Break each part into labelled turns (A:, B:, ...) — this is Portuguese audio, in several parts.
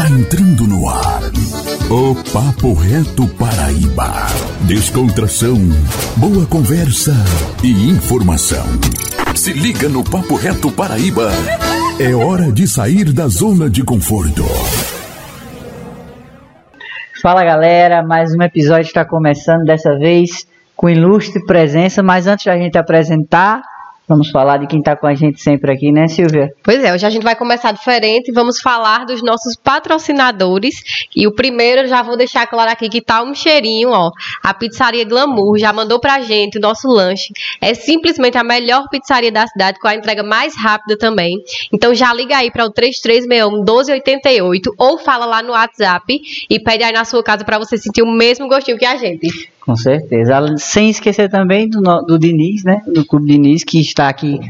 A: Está entrando no ar o Papo Reto Paraíba. Descontração, boa conversa e informação. Se liga no Papo Reto Paraíba. É hora de sair da zona de conforto.
B: Fala galera, mais um episódio está começando dessa vez com ilustre presença, mas antes da gente apresentar Vamos falar de quem está com a gente sempre aqui, né, Silvia?
C: Pois é, hoje a gente vai começar diferente. Vamos falar dos nossos patrocinadores. E o primeiro, já vou deixar claro aqui que tá um cheirinho, ó. A pizzaria Glamour já mandou pra gente o nosso lanche. É simplesmente a melhor pizzaria da cidade, com a entrega mais rápida também. Então já liga aí para o 3361 1288 ou fala lá no WhatsApp e pede aí na sua casa para você sentir o mesmo gostinho que a gente.
B: Com certeza. Sem esquecer também do, do Diniz, né? Do Clube Diniz, que está aqui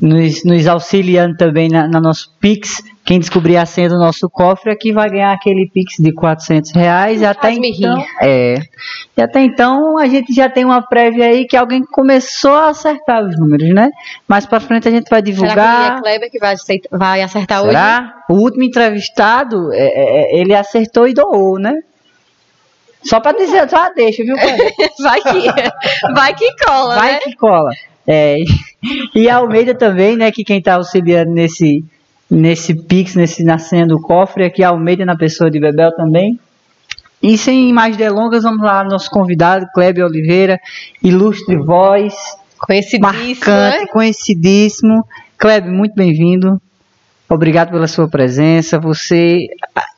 B: nos, nos auxiliando também na, na, nosso Pix. Quem descobrir a senha do nosso cofre aqui vai ganhar aquele Pix de 400 reais. E até então, é, e até então a gente já tem uma prévia aí que alguém começou a acertar os números, né? Mais para frente a gente vai divulgar. Será
C: que é Kleber que vai, vai acertar
B: Será?
C: hoje?
B: O último entrevistado, é, é, ele acertou e doou, né? Só para dizer, só deixa, viu,
C: Vai que, vai que cola,
B: vai
C: né?
B: que cola. É, e a Almeida também, né, que quem está auxiliando nesse, nesse Pix, nesse nascendo do cofre, aqui a Almeida na pessoa de Bebel também. E sem mais delongas, vamos lá, nosso convidado, Kleber Oliveira, ilustre voz,
C: conhecidíssimo,
B: marcante,
C: né?
B: conhecidíssimo. Kleber, muito bem-vindo. Obrigado pela sua presença. Você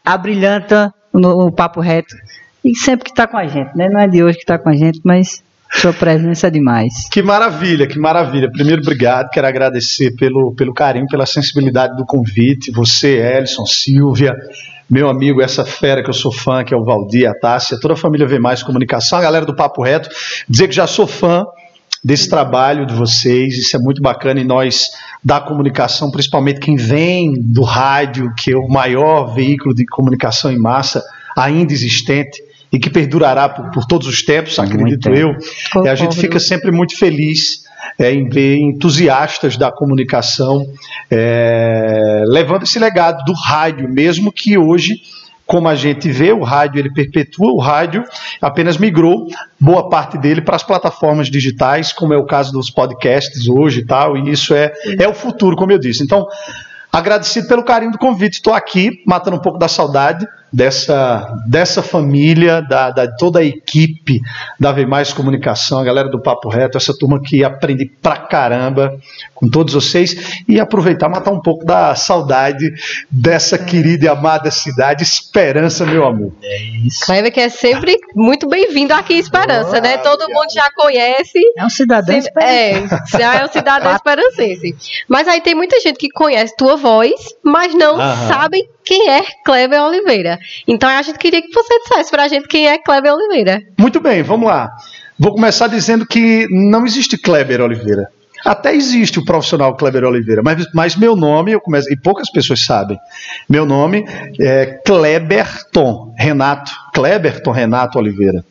B: abrilhanta no, no Papo Reto e sempre que está com a gente, né? Não é de hoje que está com a gente, mas sua presença é demais.
D: Que maravilha, que maravilha. Primeiro, obrigado. Quero agradecer pelo, pelo carinho, pela sensibilidade do convite. Você, Elson, Silvia, meu amigo, essa fera que eu sou fã, que é o Valdir, a Tássia, toda a família vê mais comunicação, a galera do Papo Reto. Dizer que já sou fã desse trabalho de vocês, isso é muito bacana e nós da comunicação, principalmente quem vem do rádio, que é o maior veículo de comunicação em massa ainda existente, e que perdurará por, por todos os tempos, acredito eu. E a gente fica sempre muito feliz é, em ver entusiastas da comunicação é, levando esse legado do rádio, mesmo que hoje como a gente vê, o rádio ele perpetua, o rádio apenas migrou boa parte dele para as plataformas digitais, como é o caso dos podcasts hoje e tal, e isso é, é o futuro, como eu disse. Então, agradecido pelo carinho do convite, estou aqui matando um pouco da saudade, dessa, dessa família, da, da toda a equipe da Vem Mais Comunicação, a galera do Papo Reto, essa turma que aprende pra caramba com todos vocês e aproveitar matar um pouco da saudade dessa querida e amada cidade, Esperança, meu amor.
C: É isso. Kleber que é sempre muito bem-vindo aqui, Esperança, né? Todo mundo já conhece.
B: É um cidadão
C: se, É, já é um cidadão esperancense. Mas aí tem muita gente que conhece tua voz, mas não Aham. sabe quem é Kleber Oliveira. Então a gente queria que você dissesse pra gente quem é Kleber Oliveira.
D: Muito bem, vamos lá. Vou começar dizendo que não existe Kleber Oliveira. Até existe o profissional Kleber Oliveira, mas, mas meu nome, eu começo, e poucas pessoas sabem, meu nome é Kleberton Renato, Kleberton Renato Oliveira.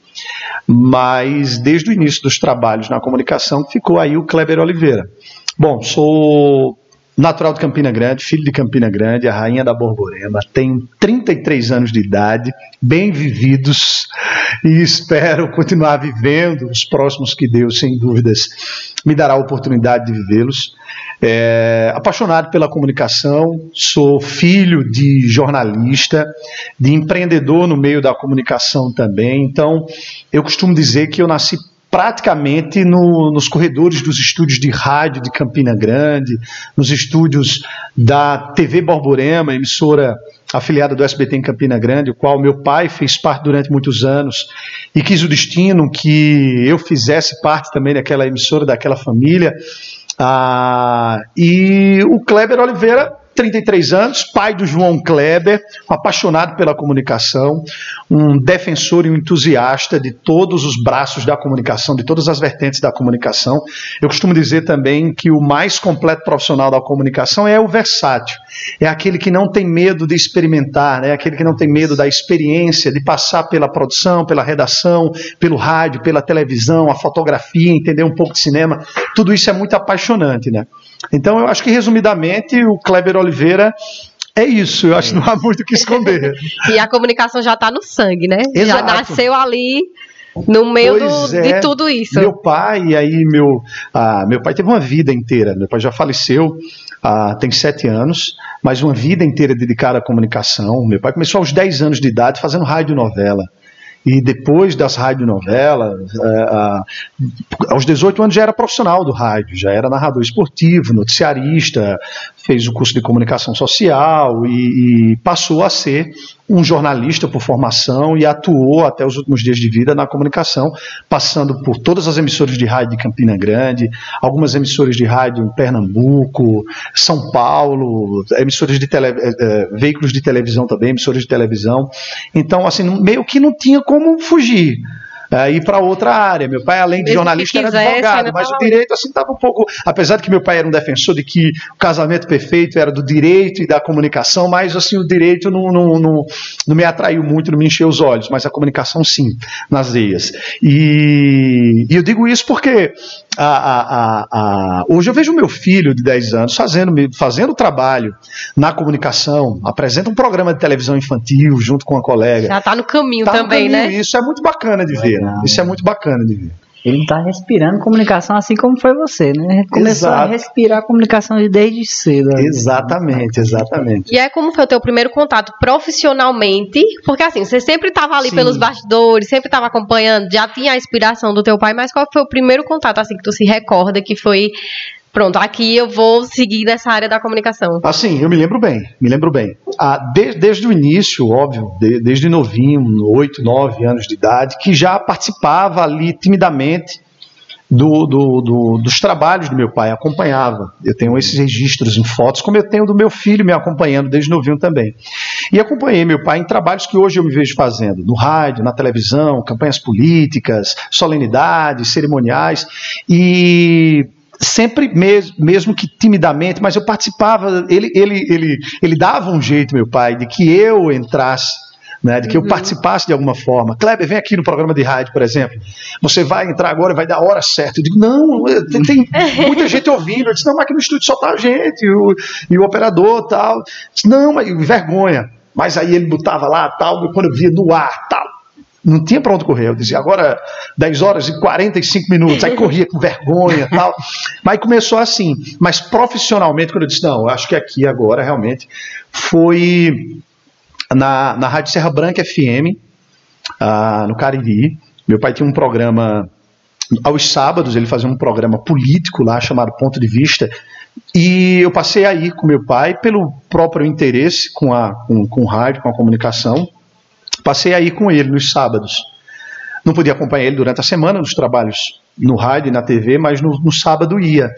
D: Mas desde o início dos trabalhos na comunicação ficou aí o Kleber Oliveira. Bom, sou natural de Campina Grande, filho de Campina Grande, a rainha da Borborema. Tenho 33 anos de idade, bem vividos, e espero continuar vivendo os próximos que Deus, sem dúvidas, me dará a oportunidade de vivê-los. É, apaixonado pela comunicação, sou filho de jornalista, de empreendedor no meio da comunicação também. Então, eu costumo dizer que eu nasci praticamente no, nos corredores dos estúdios de rádio de Campina Grande, nos estúdios da TV Borborema, emissora afiliada do SBT em Campina Grande, o qual meu pai fez parte durante muitos anos e quis o destino que eu fizesse parte também daquela emissora, daquela família. Ah, e o Kleber Oliveira 33 anos, pai do João Kleber, apaixonado pela comunicação, um defensor e um entusiasta de todos os braços da comunicação, de todas as vertentes da comunicação. Eu costumo dizer também que o mais completo profissional da comunicação é o versátil, é aquele que não tem medo de experimentar, é aquele que não tem medo da experiência, de passar pela produção, pela redação, pelo rádio, pela televisão, a fotografia, entender um pouco de cinema. Tudo isso é muito apaixonante, né? Então, eu acho que resumidamente o Kleber Oliveira É isso, eu acho que não há muito o que esconder.
C: e a comunicação já está no sangue, né?
D: Exato.
C: Já nasceu ali no meio do,
D: é.
C: de tudo isso.
D: Meu pai, aí meu, ah, meu pai teve uma vida inteira. Meu pai já faleceu, ah, tem sete anos, mas uma vida inteira dedicada à comunicação. Meu pai começou aos 10 anos de idade fazendo rádio novela. E depois das radionovelas, é, aos 18 anos já era profissional do rádio, já era narrador esportivo, noticiarista, fez o curso de comunicação social e, e passou a ser um jornalista por formação e atuou até os últimos dias de vida na comunicação, passando por todas as emissoras de rádio de Campina Grande, algumas emissoras de rádio em Pernambuco, São Paulo, emissoras de tele, é, veículos de televisão também, emissoras de televisão. Então, assim, meio que não tinha como fugir é, ir para outra área. Meu pai, além de
C: Mesmo
D: jornalista, era advogado, mas o direito assim estava um pouco. Apesar de que meu pai era um defensor de que o casamento perfeito era do direito e da comunicação, mas assim o direito não, não, não, não me atraiu muito, não me encheu os olhos, mas a comunicação sim, nas veias. E, e eu digo isso porque a, a, a, hoje eu vejo meu filho de 10 anos fazendo, fazendo trabalho na comunicação, apresenta um programa de televisão infantil junto com uma colega.
C: Já tá no caminho
D: Tá no
C: também,
D: caminho,
C: né?
D: Isso é muito bacana de ver. né? Isso é muito bacana de ver.
B: Ele tá respirando comunicação assim como foi você, né? Começou a
D: Exato.
B: respirar comunicação desde cedo.
D: Exatamente, exatamente.
C: E aí, como foi o teu primeiro contato profissionalmente? Porque assim, você sempre estava ali
D: Sim.
C: pelos bastidores, sempre estava acompanhando, já tinha a inspiração do teu pai, mas qual foi o primeiro contato assim que tu se recorda que foi pronto, aqui eu vou seguir nessa área da comunicação?
D: Assim, eu me lembro bem, me lembro bem. Ah, de- desde o início, óbvio, de- desde novinho, 8, 9 anos de idade, que já participava ali timidamente do- do- do- dos trabalhos do meu pai, acompanhava. Eu tenho esses registros em fotos, como eu tenho do meu filho me acompanhando desde novinho também. E acompanhei meu pai em trabalhos que hoje eu me vejo fazendo, no rádio, na televisão, campanhas políticas, solenidades, cerimoniais, e sempre mes- mesmo que timidamente, mas eu participava, ele, ele, ele, ele dava um jeito, meu pai, de que eu entrasse né, de que eu participasse de alguma forma. Kleber, vem aqui no programa de rádio, por exemplo. Você vai entrar agora e vai dar a hora certa. Eu digo, não, tem, tem muita gente ouvindo. Eu disse, não, mas aqui no estúdio só tá a gente, e o, e o operador tal. Eu disse, não, mas vergonha. Mas aí ele botava lá tal, e quando eu via no ar tal. Não tinha para onde correr. Eu dizia, agora 10 horas e 45 minutos. Aí corria com vergonha e tal. Mas começou assim. Mas profissionalmente, quando eu disse, não, eu acho que aqui agora realmente foi na, na Rádio Serra Branca FM, ah, no Cariri. Meu pai tinha um programa aos sábados, ele fazia um programa político lá chamado Ponto de Vista. E eu passei aí com meu pai pelo próprio interesse com, a, com, com o rádio, com a comunicação. Passei aí com ele nos sábados. Não podia acompanhar ele durante a semana nos trabalhos no rádio e na TV, mas no, no sábado ia.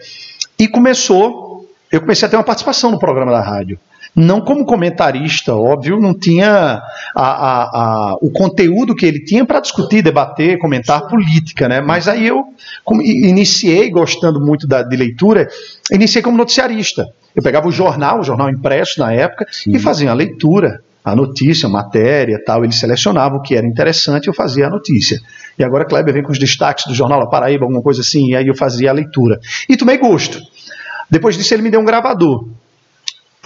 D: E começou, eu comecei a ter uma participação no programa da rádio. Não como comentarista, óbvio, não tinha a- a- a- o conteúdo que ele tinha para discutir, debater, comentar política, né? Mas aí eu iniciei, gostando muito da, de leitura, iniciei como noticiarista. Eu pegava o jornal, o jornal impresso na época, e fazia a leitura, a notícia, a matéria tal. Ele selecionava o que era interessante e eu fazia a notícia. E agora Kleber vem com os destaques do Jornal da Paraíba, alguma coisa assim, e aí eu fazia a leitura. E tomei gosto. Depois disso ele me deu um gravador.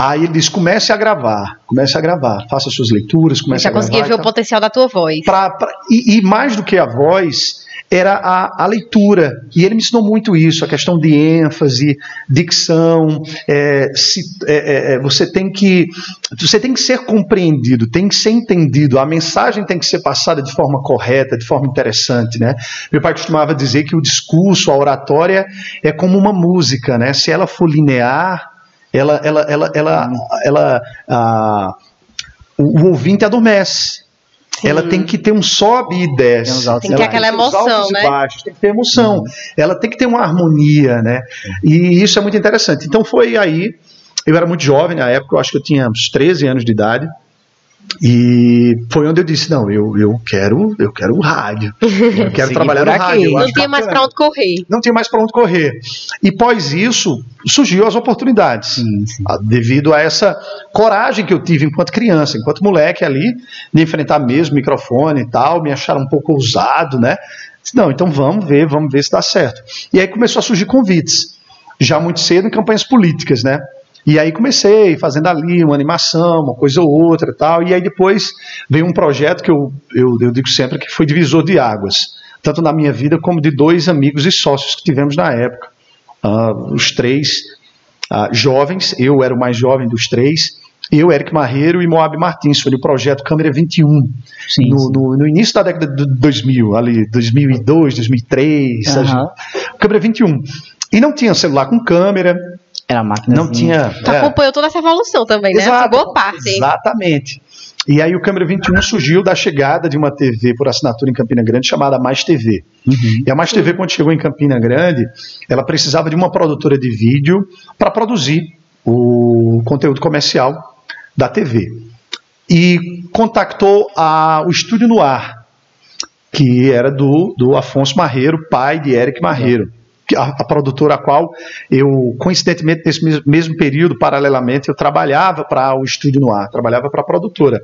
D: Aí ele disse: comece a gravar, comece a gravar, faça suas leituras, comece
C: Já
D: a gravar.
C: conseguia ver o
D: tal.
C: potencial da tua voz.
D: Pra- pra- e, e mais do que a voz, era a, a leitura. E ele me ensinou muito isso, a questão de ênfase, dicção. é, se- é, é, é, você, tem que, você tem que ser compreendido, tem que ser entendido. A mensagem tem que ser passada de forma correta, de forma interessante. Né? Meu pai costumava dizer que o discurso, a oratória, é como uma música. Né? Se ela for linear, ela, ela, ela, ela, ela, ah, o, o ouvinte adormece. Ela tem que ter um sobe e desce.
B: Tem
C: Tem que ter
D: Ela
C: aquela emoção,
D: altos e
C: né?
D: baixos, tem que ter emoção. Ela tem que ter uma harmonia, né? E isso é muito interessante. Então foi aí, eu era muito jovem na época, eu acho que eu tinha uns 13 anos de idade. E foi onde eu disse, não, eu, eu quero, eu quero o rádio. Eu quero trabalhar no rádio.
C: Não tinha mais pra onde correr.
D: não tinha mais para onde correr. E pós isso, surgiu as oportunidades.
B: Sim, sim.
D: Ah, Devido a essa coragem que eu tive enquanto criança, enquanto moleque ali, de enfrentar mesmo o microfone e tal, me acharam um pouco ousado, né? Não, então vamos ver, vamos ver se dá certo. E aí começou a surgir convites, já muito cedo em campanhas políticas, né? E aí comecei fazendo ali uma animação, uma coisa ou outra e tal. E aí depois veio um projeto que eu, eu, eu digo sempre que foi divisor de águas, tanto na minha vida como de dois amigos e sócios que tivemos na época. Uh, os três uh, jovens, eu era o mais jovem dos três, eu, Eric Marreiro e Moab Martins, foi no projeto Câmera 21, sim, no, sim. No, no, início da década de 2000, ali, 2002, 2003, uhum. Câmera 21. E não tinha celular com câmera,
B: era máquina.
D: Não tinha.
C: Tu é. acompanhou toda essa evolução também, né? Exato, boa parte.
D: Exatamente. E aí o Câmera 21 surgiu da chegada de uma TV por assinatura em Campina Grande chamada Mais TV. Uhum. E a Mais TV, quando chegou em Campina Grande, ela precisava de uma produtora de vídeo para produzir o conteúdo comercial da TV. E contactou a, o Estúdio no Ar, que era do, do Afonso Marreiro, pai de Eric Marreiro a, a, produtora a qual eu, coincidentemente, nesse mesmo período, paralelamente, eu trabalhava para o Estúdio no Ar, trabalhava para a produtora.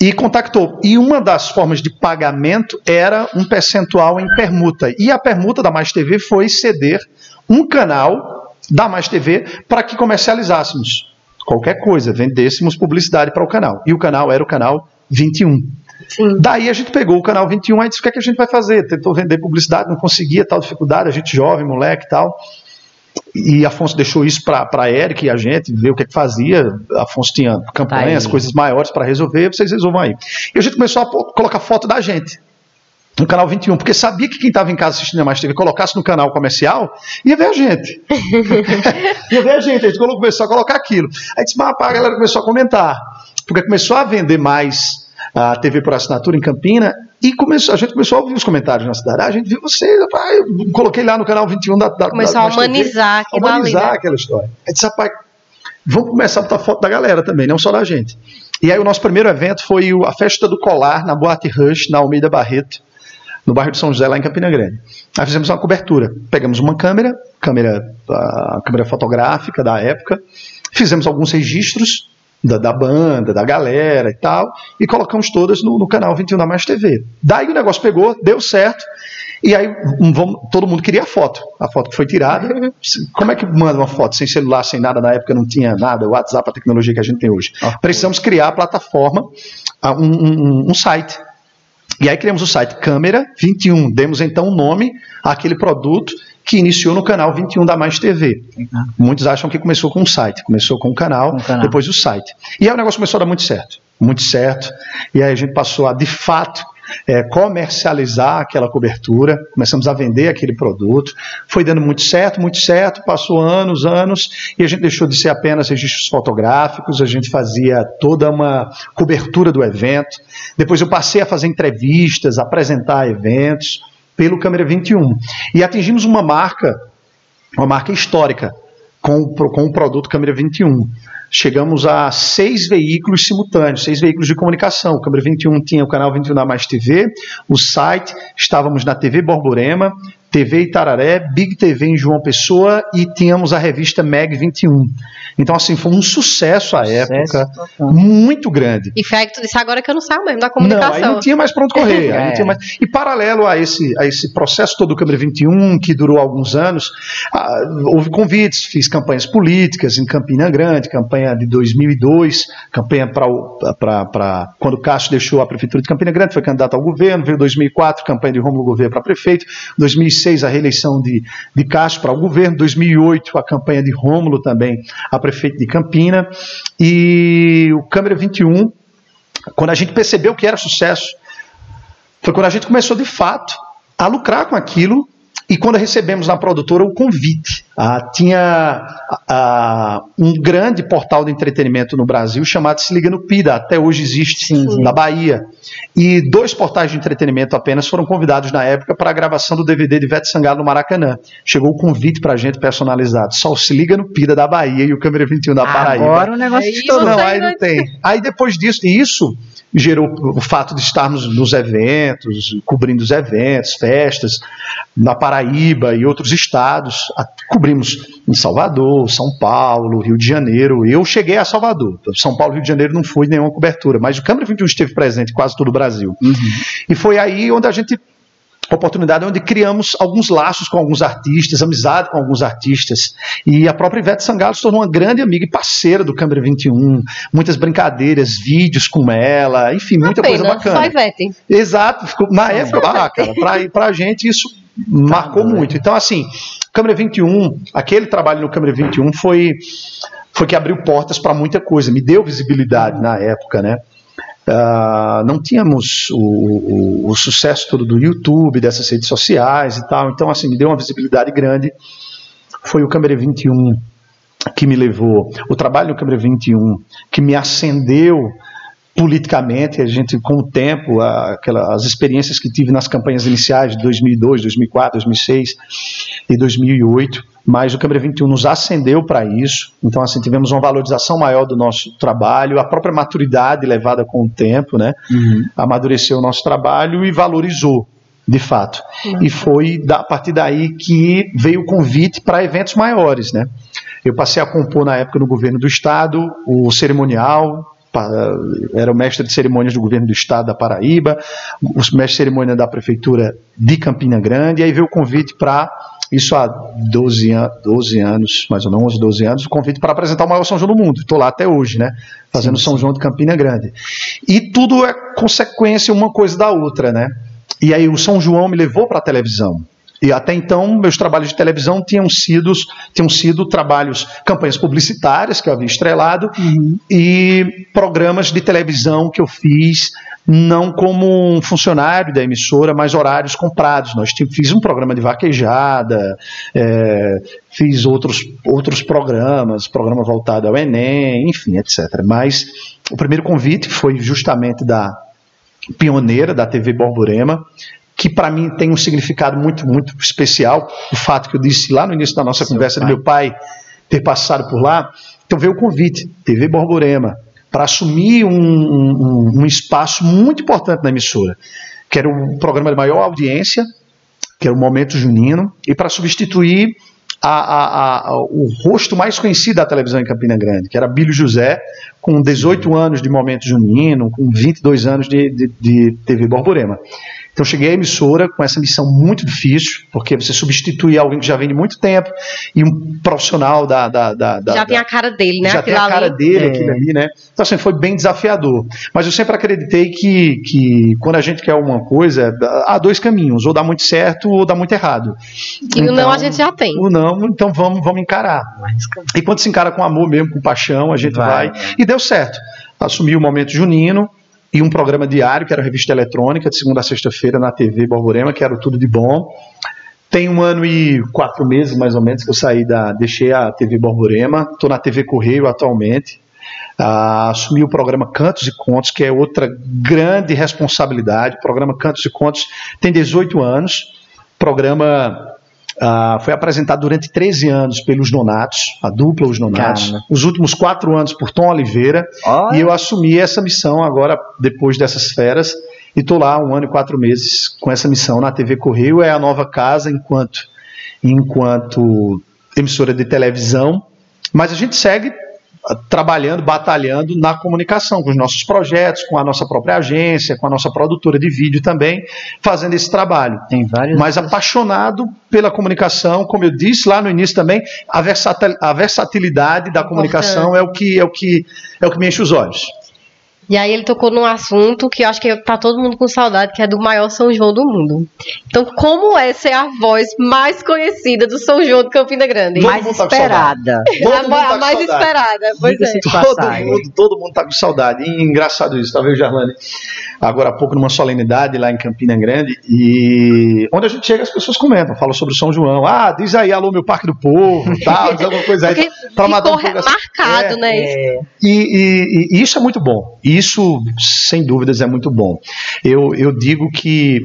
D: E contactou. E uma das formas de pagamento era um percentual em permuta. E a permuta da Mais TV foi ceder um canal da Mais TV para que comercializássemos qualquer coisa, vendêssemos publicidade para o canal. E o canal era o canal 21. Sim. Daí a gente pegou o canal 21 e disse: o que, é que a gente vai fazer? Tentou vender publicidade, não conseguia, tal dificuldade, a gente jovem, moleque e tal. E Afonso deixou isso para Eric e a gente ver o que, é que fazia. Afonso tinha campanhas, tá coisas maiores para resolver, vocês resolvam aí. E a gente começou a colocar foto da gente no canal 21, porque sabia que quem estava em casa assistindo a Mais TV colocasse no canal comercial, ia ver a gente. ia ver a gente. A gente começou a colocar aquilo. Aí disse, mas a galera começou a comentar, porque começou a vender mais a TV por assinatura em Campina, e começou, a gente começou a ouvir os comentários na cidade. Ah, a gente viu vocês, eu coloquei lá no canal 21 da. da
C: começou
D: da,
C: a humanizar
D: aquilo Humanizar ali, né? aquela história. Aí disse, rapaz, vamos começar a botar foto da galera também, não só da gente. E aí o nosso primeiro evento foi a Festa do Colar na Boate Rush, na Almeida Barreto, no bairro de São José, lá em Campina Grande. Aí fizemos uma cobertura. Pegamos uma câmera, câmera, a câmera fotográfica da época, fizemos alguns registros da, da, banda, da galera e tal, e colocamos todas no, no, canal 21 da Mais TV. Daí o negócio pegou, deu certo, e aí vamos, todo mundo queria a foto, a foto que foi tirada. Como é que manda uma foto sem celular, sem nada? Na época não tinha nada, o WhatsApp, a tecnologia que a gente tem hoje. Precisamos criar a plataforma, um, um, um site. E aí criamos o site Câmera 21, demos então o um nome àquele produto que iniciou no canal 21 da Mais TV. Muitos acham que começou com o site, começou com o canal, o canal. depois o site. E aí o negócio começou a dar muito certo, muito certo. E aí a gente passou a, de fato, é, comercializar aquela cobertura, começamos a vender aquele produto, foi dando muito certo, muito certo, passou anos, anos, e a gente deixou de ser apenas registros fotográficos, a gente fazia toda uma cobertura do evento. Depois eu passei a fazer entrevistas, apresentar eventos, pelo Câmera 21. E atingimos uma marca, uma marca histórica, com, com o produto Câmera 21. Chegamos a seis veículos simultâneos, seis veículos de comunicação. O Câmera 21 tinha o canal 21 da Mais TV, o site, estávamos na TV Borborema, TV Itararé, Big TV em João Pessoa e tínhamos a revista Meg 21. Então, assim, foi um sucesso à sucesso época, total. muito grande.
C: E foi aí que tu disse agora que eu não saio mesmo da comunicação.
D: Não, aí não tinha mais para onde correr. é. mais... E paralelo a esse, a esse processo todo do Câmara 21, que durou alguns anos, ah, houve convites, fiz campanhas políticas em Campina Grande, campanha de 2002, campanha para quando o Cássio deixou a prefeitura de Campina Grande, foi candidato ao governo, veio 2004, campanha de Rômulo Gouveia para prefeito, 2006 a reeleição de, de Cássio para o governo, 2008 a campanha de Rômulo também a prefeito de Campina, e o Câmara 21, quando a gente percebeu que era sucesso, foi quando a gente começou de fato a lucrar com aquilo e quando recebemos na produtora o convite, ah, tinha ah, um grande portal de entretenimento no Brasil chamado Se Liga no Pida, até hoje existe, sim, na Bahia. E dois portais de entretenimento apenas foram convidados na época para a gravação do DVD de Vete Sangalo no Maracanã. Chegou o convite para a gente personalizado. Só Se Liga no Pida da Bahia e o Câmera 21 da Paraíba.
B: Agora o negócio
D: é todo. Não, aí não tem. Aí depois disso, isso gerou o fato de estarmos nos eventos, cobrindo os eventos, festas, na Paraíba e outros estados. Cobrimos em Salvador, São Paulo, Rio de Janeiro. Eu cheguei a Salvador. São Paulo e Rio de Janeiro não foi nenhuma cobertura, mas o Câmara 21 esteve presente em quase todo o Brasil. Uhum. E foi aí onde a gente oportunidade onde criamos alguns laços com alguns artistas, amizade com alguns artistas. E a própria Ivete Sangalo se tornou uma grande amiga e parceira do Câmara 21. Muitas brincadeiras, vídeos com ela, enfim, muita coisa bacana.
C: Só Ivete.
D: Exato, ficou, na época, ah, cara, pra, pra gente isso marcou muito. Então, assim, Câmara 21, aquele trabalho no Câmara 21 foi, foi que abriu portas para muita coisa, me deu visibilidade na época, né? Uh, não tínhamos o, o, o, sucesso todo do YouTube, dessas redes sociais e tal, então assim, me deu uma visibilidade grande. Foi o Câmara 21 que me levou, o trabalho no Câmara 21 que me acendeu politicamente, a gente com o tempo, aquela, as experiências que tive nas campanhas iniciais de 2002, 2004, 2006 e 2008, mas o Câmara 21 nos acendeu para isso, então assim, tivemos uma valorização maior do nosso trabalho, a própria maturidade levada com o tempo, né, uhum. amadureceu o nosso trabalho e valorizou, de fato. Uhum. E foi da, a partir daí que veio o convite para eventos maiores, né. Eu passei a compor na época no governo do estado o cerimonial, era o mestre de cerimônias do governo do estado da Paraíba, o mestre de cerimônia da prefeitura de Campina Grande, e aí veio o convite para, isso há 12, an 12 anos, mais ou menos 12 anos, o convite para apresentar o maior São João do mundo. Estou lá até hoje, né? Fazendo sim, sim. São João de Campina Grande. E tudo é consequência uma coisa da outra, né? E aí o São João me levou para a televisão. E até então, meus trabalhos de televisão tinham sido, tinham sido trabalhos, campanhas publicitárias que eu havia estrelado uhum. e programas de televisão que eu fiz, não como um funcionário da emissora, mas horários comprados. Nós fiz um programa de vaquejada, é, fiz outros, outros programas, programa voltado ao Enem, enfim, etc. Mas o primeiro convite foi justamente da pioneira da TV Borborema, que para mim tem um significado muito, muito especial. O fato que eu disse lá no início da nossa Seu conversa pai. do meu pai ter passado por lá. Então veio o convite, TV Borborema, para assumir um, um, um, espaço muito importante na emissora, que era o programa de maior audiência, que era o Momento Junino, e para substituir a, a, a, o rosto mais conhecido da televisão em Campina Grande, que era Bílio José, com 18 anos de Momento Junino, com 22 anos de, de, de TV Borborema. Então cheguei à emissora com essa missão muito difícil, porque você substitui alguém que já vem de muito tempo e um profissional da. da, da, da
C: já tem a cara dele, né?
D: Já tem a cara ali. dele é. aquilo ali, né? Então assim, foi bem desafiador. Mas eu sempre acreditei que, que quando a gente quer uma coisa, há dois caminhos, ou dá muito certo ou dá muito errado.
C: E então, o não a então, gente já tem.
D: O não, então vamos, vamos encarar. E quando se encara com amor mesmo, com paixão, a gente vai. vai. E deu certo. Assumi o momento junino, e um programa diário, que era a revista eletrônica, de segunda a sexta-feira na TV Borborema, que era o Tudo de Bom. Tem um ano e quatro meses, mais ou menos, que eu saí da. deixei a TV Borborema, estou na TV Correio atualmente. Uh, assumi o programa Cantos e Contos, que é outra grande responsabilidade. O programa Cantos e Contos tem 18 anos. Programa Uh, foi apresentado durante 13 anos pelos Nonatos, a dupla Os Nonatos, os últimos quatro anos por Tom Oliveira, Olha. e eu assumi essa missão agora, depois dessas feras, e estou lá um ano e quatro meses com essa missão na TV Correio, é a nova casa enquanto, enquanto emissora de televisão, mas a gente segue trabalhando, batalhando na comunicação, com os nossos projetos, com a nossa própria agência, com a nossa produtora de vídeo também, fazendo esse trabalho.
B: Tem vários.
D: Mas apaixonado pela comunicação, como eu disse lá no início também, a, a versatilidade da comunicação é o que é o que é o que me enche os olhos.
C: E aí ele tocou num assunto que eu acho que tá todo mundo com saudade, que é do maior São João do mundo. Então, como é ser a voz mais conhecida do São João de Campina Grande?
B: Mais esperada.
C: a, tá a mais esperada, pois é.
D: Todo mundo, todo mundo tá com saudade. E engraçado isso, tá vendo, Jarlane? Agora há pouco numa solenidade lá em Campina Grande, e onde a gente chega as pessoas comentam, falam sobre o São João. Ah, diz aí, alô, meu Parque do Povo, tal, diz alguma coisa aí.
C: Pra um marcado, é, né?
D: É. E, e, e isso é muito bom. E isso, sem dúvidas, é muito bom. Eu, eu digo que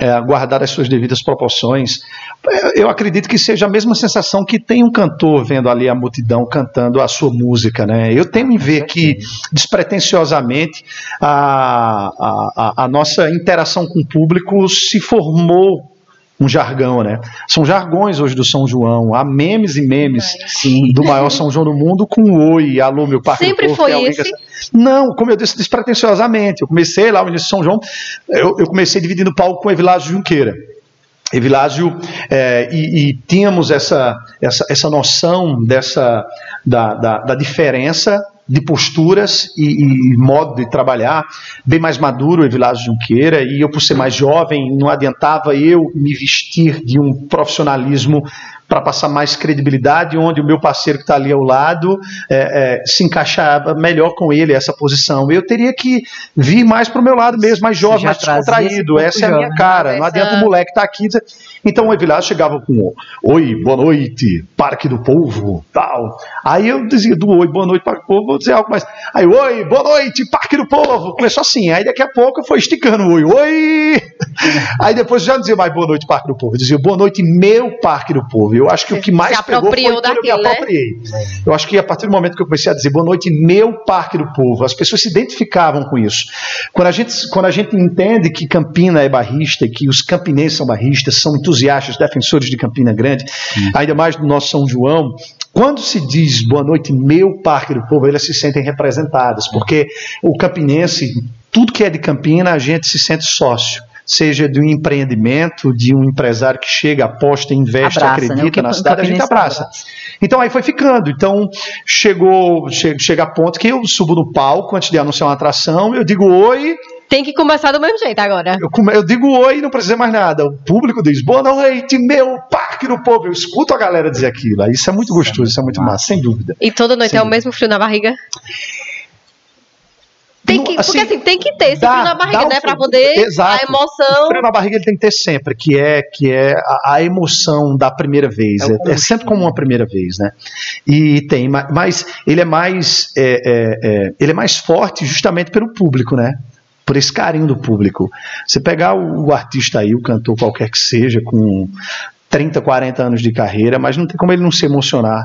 D: é, guardar as suas devidas proporções, é, eu acredito que seja a mesma sensação que tem um cantor vendo ali a multidão cantando a sua música. Né? Eu temo em ver que, despretensiosamente, a, a, a nossa interação com o público se formou um jargão, né? São jargões hoje do São João. Há memes e memes Sim. do maior São João do mundo com oi, alô, meu parque
C: Sempre foi esse?
D: Não, como eu disse, despretensiosamente. Eu comecei lá no início de São João, eu, eu comecei dividindo palco com o Evilásio Junqueira. Evilásio, é, e, e, tínhamos essa, essa, essa noção dessa, da, da, da diferença de posturas e, e, modo de trabalhar, bem mais maduro Evilásio Junqueira, e eu, por ser mais jovem, não adiantava eu me vestir de um profissionalismo para passar mais credibilidade, onde o meu parceiro que está ali ao lado é, é, se encaixava melhor com ele, essa posição. Eu teria que vir mais para o meu lado mesmo, mais jovem, mais descontraído. Essa é a minha cara. Não adianta o moleque estar tá aqui. Então o Evilásio chegava com Oi, boa noite, Parque do Povo, tal. Aí eu dizia do Oi, boa noite, Parque do Povo, vou dizer algo mais. Aí, Oi, boa noite, Parque do Povo. Começou assim. Aí daqui a pouco foi esticando Oi, Oi. Aí depois já não dizia mais boa noite, Parque do Povo. Eu dizia boa noite, meu Parque do Povo. Eu acho que o que mais pegou foi quando daquilo, eu me né? apropriei. Né? Eu acho que a partir do momento que eu comecei a dizer boa noite, meu Parque do Povo, as pessoas se identificavam com isso. Quando a gente, quando a gente entende que Campina é barrista, que os campinenses são barristas, são entusiastas, defensores de Campina Grande, Sim. ainda mais do nosso São João, quando se diz boa noite, meu Parque do Povo, elas se sentem representadas, porque o campinense, tudo que é de Campina, a gente se sente sócio seja de um empreendimento, de um empresário que chega, aposta, investe, abraça, né? acredita né? na cidade, a gente abraça. abraça. Então aí foi ficando. Então chegou, chega, chega a ponto que eu subo no palco antes de anunciar uma atração, eu digo oi.
C: Tem que começar do mesmo jeito agora.
D: Eu, eu digo oi e não precisa mais nada. O público diz boa noite, meu parque do povo. Eu escuto a galera dizer aquilo. Isso é muito gostoso, isso é muito massa, sem dúvida.
C: E toda noite
D: sem
C: é o mesmo frio na barriga? Tem que, assim, porque assim, tem que ter esse dá, frio na barriga, né? Pra poder exato. a emoção.
D: O frio na barriga ele tem que ter sempre, que é, que é a, a emoção da primeira vez. É, é, é, sempre como uma primeira vez, né? E tem, mas ele é mais. É, é, é, ele é mais forte justamente pelo público, né? Por esse carinho do público. Você pegar o, o artista aí, o cantor qualquer que seja, com 30, 40 anos de carreira, mas não tem como ele não se emocionar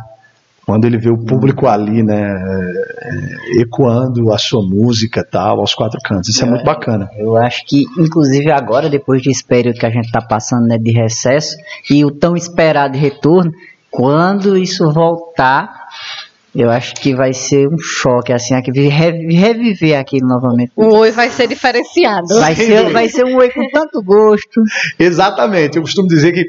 D: quando ele vê o público ali, né, é, ecoando a sua música tal, aos quatro cantos. Isso é, é muito bacana.
B: Eu acho que, inclusive agora, depois desse período que a gente está passando né, de recesso e o tão esperado retorno, quando isso voltar, eu acho que vai ser um choque, assim, reviver aquilo novamente.
C: O oi vai ser diferenciado.
B: Vai ser, vai ser um oi com tanto gosto.
D: Exatamente. Eu costumo dizer que,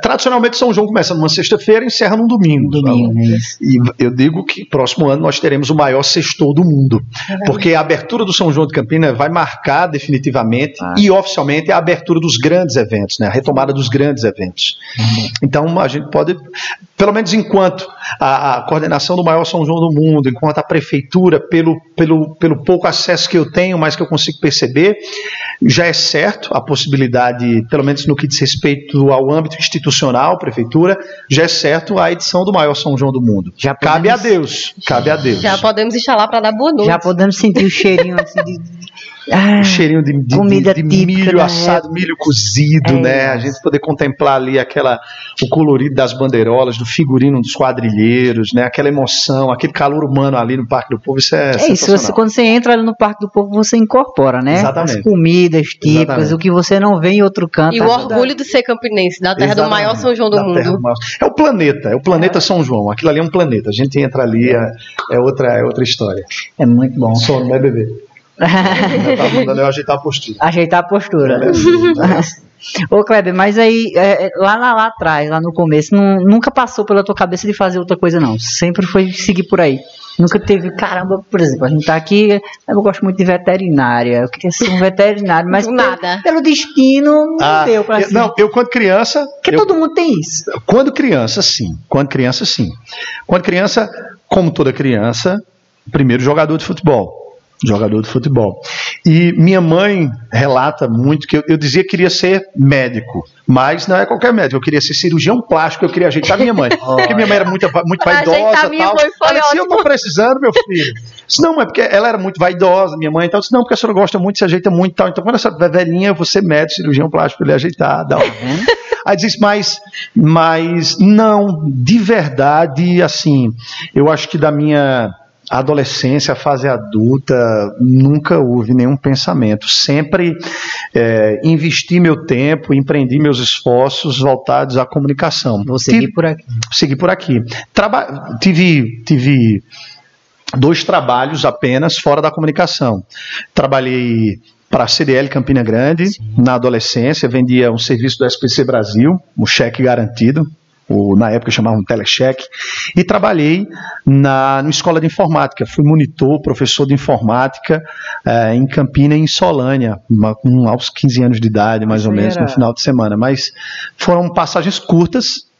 D: tradicionalmente, São João começa numa sexta-feira e encerra num domingo.
B: Domingo, é isso.
D: E eu digo que próximo ano nós teremos o maior sextor do mundo. É porque a abertura do São João de Campinas vai marcar definitivamente ah. e oficialmente a abertura dos grandes eventos, né? a retomada dos grandes eventos. Uhum. Então, a gente pode, pelo menos enquanto a, a coordenação do maior São João do mundo, enquanto a prefeitura, pelo, pelo, pelo pouco acesso que eu tenho, mas que eu consigo perceber, já é certo a possibilidade, pelo menos no que diz respeito ao âmbito institucional, prefeitura, já é certo a edição do maior São João do mundo. Já podemos, cabe a Deus, cabe a Deus.
C: Já podemos instalar para dar boa noite.
B: Já podemos sentir o cheirinho assim de
D: ah, um cheirinho de, de, comida de, de milho assado, época. milho cozido, é né? A gente poder contemplar ali aquela o colorido das bandeirolas, do figurino dos quadrilheiros, né? Aquela emoção, aquele calor humano ali no Parque do Povo, isso é É isso,
B: você, quando você entra ali no Parque do Povo, você incorpora, né?
D: Exatamente.
B: As comidas típicas, Exatamente. o que você não vê em outro canto.
C: E o orgulho de ser campinense, da terra Exatamente. do maior São João do da mundo. Do
D: é o planeta, é o planeta é. São João. Aquilo ali é um planeta. A gente entra ali, é, é outra, é outra história.
B: É muito bom.
D: Sono, né, bebê? tá mandando eu ajeitar a postura.
B: Ajeitar a postura. Ô Kleber, mas aí, é, é, lá, lá, lá, atrás, lá no começo, não, nunca passou pela tua cabeça de fazer outra coisa, não. Sempre foi seguir por aí. Nunca teve, caramba, por exemplo, a gente tá aqui, eu gosto muito de veterinária. Eu queria ser um veterinário, mas
C: Nada.
B: Pelo, pelo destino não ah, deu pra
D: eu, ser. Não, eu quando criança.
B: Porque
D: eu,
B: todo mundo tem isso.
D: Quando criança, sim. Quando criança, sim. Quando criança, como toda criança, primeiro jogador de futebol jogador de futebol. E minha mãe relata muito que eu, eu, dizia que queria ser médico, mas não é qualquer médico, eu queria ser cirurgião plástico, eu queria ajeitar minha mãe. porque minha mãe era muito, muito vaidosa e tal. Ela disse, eu tô precisando, meu filho. Disse, não, é porque ela era muito vaidosa, minha mãe, então disse, não, porque a senhora gosta muito, se ajeita muito e tal. Então, quando essa velhinha, eu vou ser médico, cirurgião plástico, ele ajeitar, dá Aí diz, mas, mas não, de verdade, assim, eu acho que da minha a adolescência, a fase adulta, nunca houve nenhum pensamento. Sempre é, investi meu tempo, empreendi meus esforços voltados à comunicação.
B: Vou seguir por aqui.
D: Segui por aqui. Traba tive, tive dois trabalhos apenas fora da comunicação. Trabalhei para a CDL Campina Grande, Sim. na adolescência, vendia um serviço do SPC Brasil, um cheque garantido, o, na época chamavam telecheque, e trabalhei na, na escola de informática. Fui monitor, professor de informática eh, em Campina e em Solânia, uma, um, aos 15 anos de idade, mais ou menos, era... no final de semana. Mas foram passagens curtas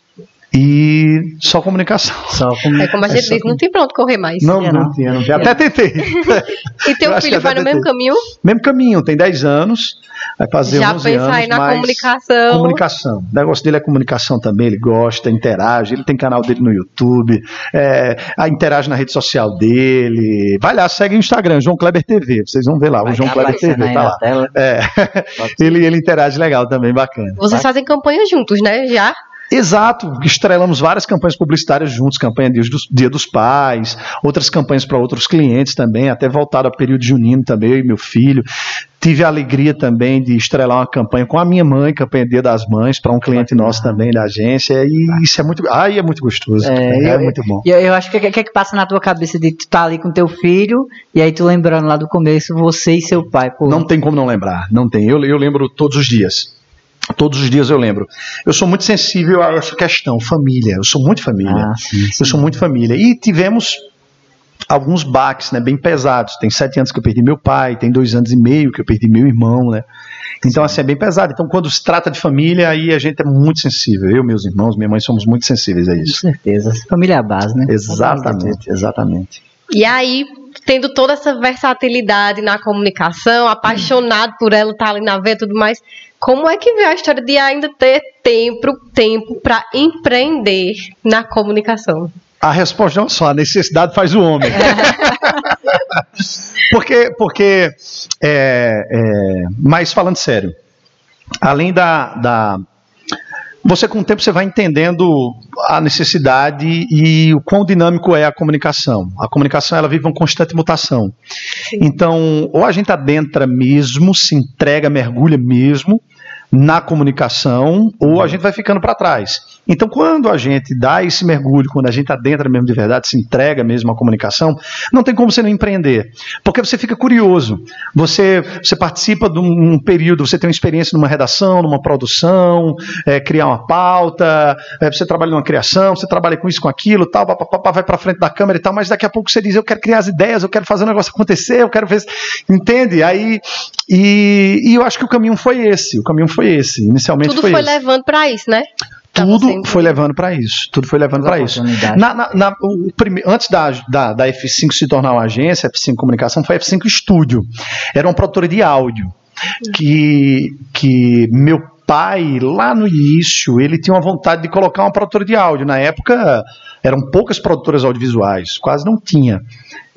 D: e só comunicação. Só
C: comunicação. É como a gente é diz, não tem pra onde correr mais.
D: Não, não, não tinha, não tinha. Até tentei.
C: e teu filho vai no mesmo caminho?
D: Mesmo caminho, tem 10 anos, vai fazer Já 11 anos. Já
C: aí na comunicação.
D: Comunicação. O negócio dele é comunicação também, ele gosta, interage, ele tem canal dele no YouTube, é, interage na rede social dele. Vai lá, segue o Instagram, João Kleber TV, vocês vão ver lá, vai o João Kleber TV, tá lá. É. ele, ele interage legal também, bacana.
C: Vocês fazem campanha juntos, né? Já?
D: Exato, estrelamos várias campanhas publicitárias juntos, campanha Dia dos, Dia dos Pais, outras campanhas para outros clientes também, até voltado ao período junino também, eu e meu filho. Tive a alegria também de estrelar uma campanha com a minha mãe, campanha Dia das Mães, para um cliente nosso também da agência, e isso é muito, ai, é muito gostoso, é, é eu, muito bom.
B: Eu, eu acho que o que, é que passa na tua cabeça de tu estar tá ali com teu filho, e aí tu lembrando lá do começo, você e seu pai.
D: Pô. Não tem como não lembrar, não tem, eu, eu lembro todos os dias. Todos os dias eu lembro. Eu sou muito sensível a essa questão, família. Eu sou muito família. Ah, sim, sim. Eu sou muito família. E tivemos alguns baques, né, bem pesados. Tem sete anos que eu perdi meu pai, tem dois anos e meio que eu perdi meu irmão, né. Então, assim, é bem pesado. Então, quando se trata de família, aí a gente é muito sensível. Eu, meus irmãos, minha mãe somos muito sensíveis a isso.
B: Com certeza. Família é a base, né?
D: Exatamente, exatamente.
C: E aí, tendo toda essa versatilidade na comunicação, apaixonado por ela, tá ali na veia e tudo mais, como é que veio a história de ainda ter tempo tempo para empreender na comunicação?
D: A resposta não é só, a necessidade faz o homem. porque, porque é, é, mas falando sério, além da, da você com o tempo você vai entendendo a necessidade e o quão dinâmico é a comunicação. A comunicação ela vive uma constante mutação. Sim. Então, ou a gente adentra mesmo, se entrega, mergulha mesmo, na comunicação ou a uhum. gente vai ficando para trás. Então, quando a gente dá esse mergulho, quando a gente adentra mesmo de verdade, se entrega mesmo à comunicação, não tem como você não empreender. Porque você fica curioso. Você, você participa de um, período, você tem uma experiência numa redação, numa produção, é, criar uma pauta, é, você trabalha numa criação, você trabalha com isso, com aquilo, tal, papapá, vai para frente da câmera e tal, mas daqui a pouco você diz, eu quero criar as ideias, eu quero fazer o negócio acontecer, eu quero ver. Entende? Aí, e, e eu acho que o caminho foi esse. O caminho foi esse. Inicialmente
C: Tudo
D: foi,
C: foi levando para isso, né?
D: Tudo foi levando para isso. Tudo foi levando para isso. Na, na, na, o prime... Antes da, da, da, F5 se tornar uma agência, F5 Comunicação, foi F5 Estúdio. Era uma produtora de áudio. Que, que meu pai, lá no início, ele tinha uma vontade de colocar uma produtora de áudio. Na época, eram poucas produtoras audiovisuais, quase não tinha.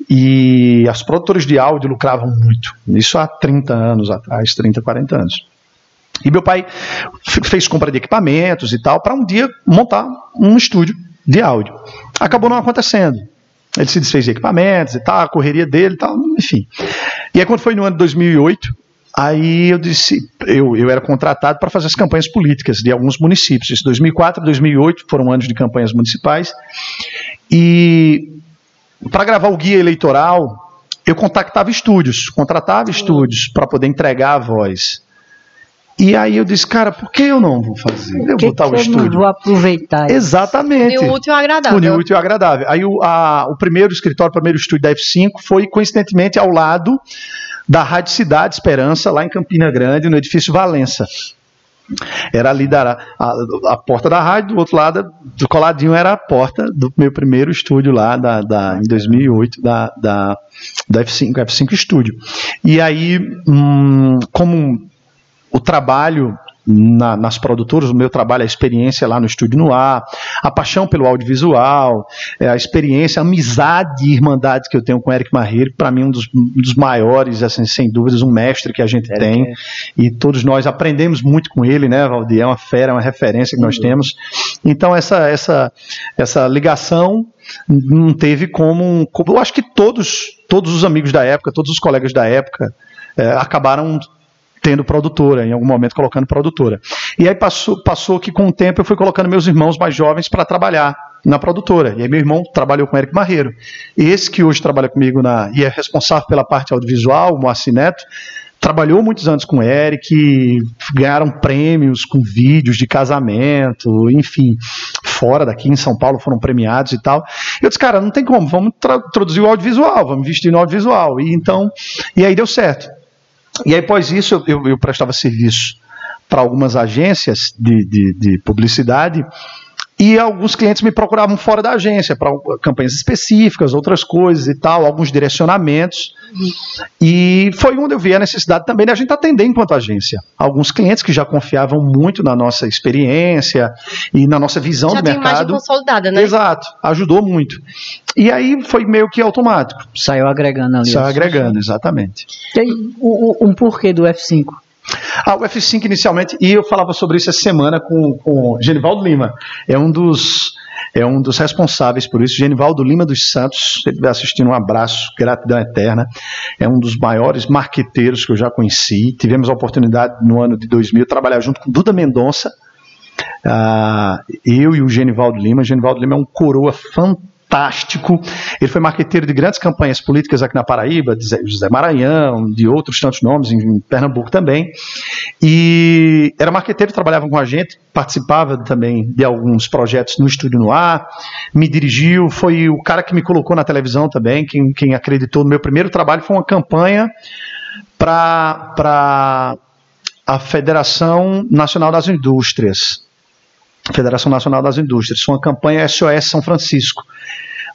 D: E as produtoras de áudio lucravam muito. Isso há 30 anos atrás, 30, 40 anos. E meu pai fez compra de equipamentos e tal, para um dia montar um estúdio de áudio. Acabou não acontecendo. Ele se desfez de equipamentos e tal, a correria dele e tal, enfim. E aí, quando foi no ano de 2008, aí eu disse, eu, eu era contratado para fazer as campanhas políticas de alguns municípios. Isso 2004, 2008 foram anos de campanhas municipais. E para gravar o guia eleitoral, eu contactava estúdios, contratava estúdios para poder entregar a voz. E aí eu disse, cara, por que eu não vou fazer? Eu
B: que
D: botar
B: que
D: o estúdio.
B: vou aproveitar.
D: Exatamente.
C: Unir útil e agradável.
D: Unir útil e agradável. Aí o, a, o primeiro escritório, o primeiro estúdio da F5 foi coincidentemente ao lado da Rádio Cidade Esperança, lá em Campina Grande, no edifício Valença. Era ali da, a, a porta da rádio, do outro lado, do coladinho era a porta do meu primeiro estúdio lá, da, da, em 2008, da, da, da F5, F5 Estúdio. E aí, hum, como o trabalho na, nas produtoras, o meu trabalho, a experiência lá no Estúdio no Ar, a paixão pelo audiovisual, é, a experiência, a amizade e irmandade que eu tenho com o Eric Marreiro, para mim um dos, um dos, maiores, assim, sem dúvidas, um mestre que a gente é, tem, é. e todos nós aprendemos muito com ele, né, Valdir? É uma fera, é uma referência que nós temos. Então, essa, essa, essa ligação não teve como, como eu acho que todos, todos os amigos da época, todos os colegas da época, é, acabaram tendo produtora, em algum momento colocando produtora. E aí passou, passou que com o tempo eu fui colocando meus irmãos mais jovens para trabalhar na produtora. E aí meu irmão trabalhou com o Eric Marreiro. Esse que hoje trabalha comigo na, e é responsável pela parte audiovisual, o Moacir Neto, trabalhou muitos anos com o Eric, ganharam prêmios com vídeos de casamento, enfim, fora daqui em São Paulo foram premiados e tal. Eu disse, cara, não tem como, vamos introduzir o audiovisual, vamos investir no audiovisual. E então, e aí deu certo. E aí, após isso, eu, eu, eu prestava serviço para algumas agências de, de, de publicidade e alguns clientes me procuravam fora da agência para campanhas específicas, outras coisas e tal, alguns direcionamentos. E foi onde eu vi a necessidade também de a gente atender enquanto agência. Alguns clientes que já confiavam muito na nossa experiência e na nossa visão
C: já
D: do mercado. Já
C: tem consolidada, né?
D: Exato, ajudou muito. E aí foi meio que automático.
B: Saiu agregando ali.
D: Saiu agregando, exatamente.
B: Tem um porquê do F5?
D: Ah, o F5 inicialmente, e eu falava sobre isso essa semana com, com Genivaldo Lima, é um dos é um dos responsáveis por isso, Genivaldo Lima dos Santos, se ele estiver assistindo, um abraço, gratidão eterna, é um dos maiores marqueteiros que eu já conheci, tivemos a oportunidade no ano de 2000 de trabalhar junto com Duda Mendonça, uh, eu e o Genivaldo Lima, Genivaldo Lima é um coroa fantástico, fantástico. Ele foi marqueteiro de grandes campanhas políticas aqui na Paraíba, de José Maranhão, de outros tantos nomes, em Pernambuco também. E era marqueteiro, trabalhava com a gente, participava também de alguns projetos no Estúdio no Ar, me dirigiu, foi o cara que me colocou na televisão também, quem, quem acreditou no meu primeiro trabalho foi uma campanha para a Federação Nacional das Indústrias. Federação Nacional das Indústrias, uma campanha SOS São Francisco.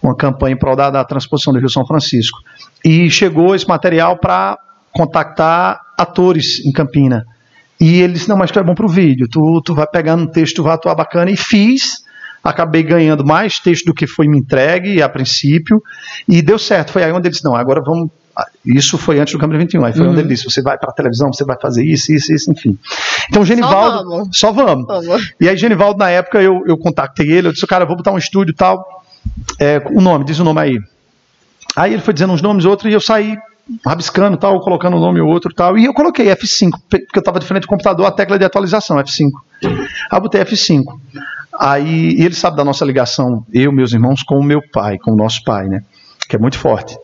D: Uma campanha em prol da, da transposição do Rio São Francisco. E chegou esse material para contactar atores em Campina. E ele disse, não, mas tu é bom para o vídeo, tu, tu vai pegar um texto, vai atuar bacana, e fiz, acabei ganhando mais texto do que foi me entregue a princípio, e deu certo, foi aí onde ele disse, não, agora vamos, isso foi antes do Câmara 21, aí foi uhum. onde ele disse, você vai para a televisão, você vai fazer isso, isso, isso, enfim. Então, Genivaldo, só vamos. Só vamos. E aí, Genivaldo, na época, eu, eu contactei ele, eu disse, cara, vou botar um estúdio e tal, é, o nome, diz o nome aí. Aí ele foi dizendo uns nomes, outros, e eu saí rabiscando tal, colocando um nome ou outro tal. E eu coloquei F5, porque eu estava de frente do computador, a tecla de atualização, F5. Aí eu botei F5. Aí ele sabe da nossa ligação, eu, meus irmãos, com o meu pai, com o nosso pai, né? Que é muito forte.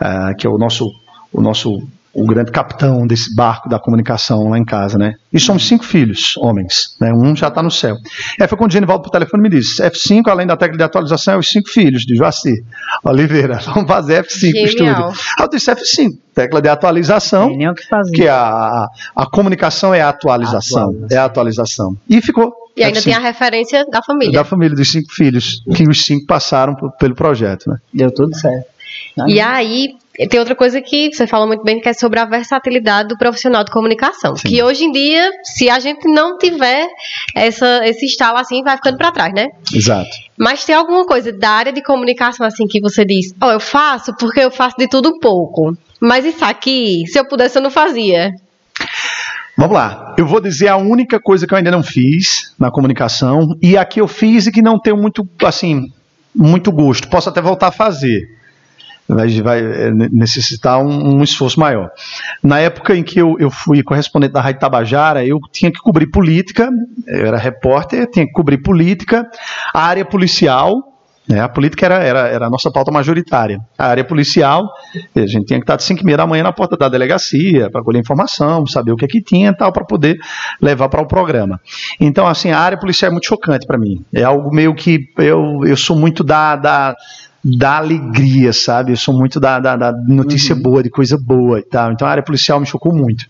D: Uh, que é o nosso, o nosso o grande capitão desse barco da comunicação lá em casa, né? E somos cinco filhos, homens, né? Um já está no céu. Aí foi quando o Genivaldo por telefone me disse, F5, além da técnica de atualização, é os cinco filhos de Joaci Oliveira, vamos fazer F5 no estúdio. Aí eu disse F5, tecla de atualização, que, que a, a comunicação é a atualização, atualização, é a atualização. E ficou.
C: E ainda F5. tem a referência da família.
D: Da família, dos cinco filhos, que os cinco passaram pelo projeto, né?
B: Deu tudo certo.
C: E aí, tem outra coisa que você falou muito bem, que é sobre a versatilidade do profissional de comunicação. Sim. Que hoje em dia, se a gente não tiver essa, esse estalo assim, vai ficando para trás, né?
D: Exato.
C: Mas tem alguma coisa da área de comunicação assim que você diz, ó, oh, eu faço porque eu faço de tudo um pouco. Mas isso aqui, se eu pudesse, eu não fazia.
D: Vamos lá. Eu vou dizer a única coisa que eu ainda não fiz na comunicação e a que eu fiz e que não tenho muito, assim, muito gosto. Posso até voltar a fazer vai, vai é, necessitar um, um, esforço maior. Na época em que eu, eu fui correspondente da Rádio Tabajara, eu tinha que cobrir política, eu era repórter, tinha que cobrir política, a área policial, né, a política era, era, era, a nossa pauta majoritária. A área policial, a gente tinha que estar de 5 e meia da manhã na porta da delegacia para colher informação, saber o que, é que tinha e tal, para poder levar para o programa. Então, assim, a área policial é muito chocante para mim. É algo meio que eu, eu sou muito da, da da alegria, sabe? Eu sou muito da, da, da notícia uhum. boa, de coisa boa e tal. Então a área policial me chocou muito.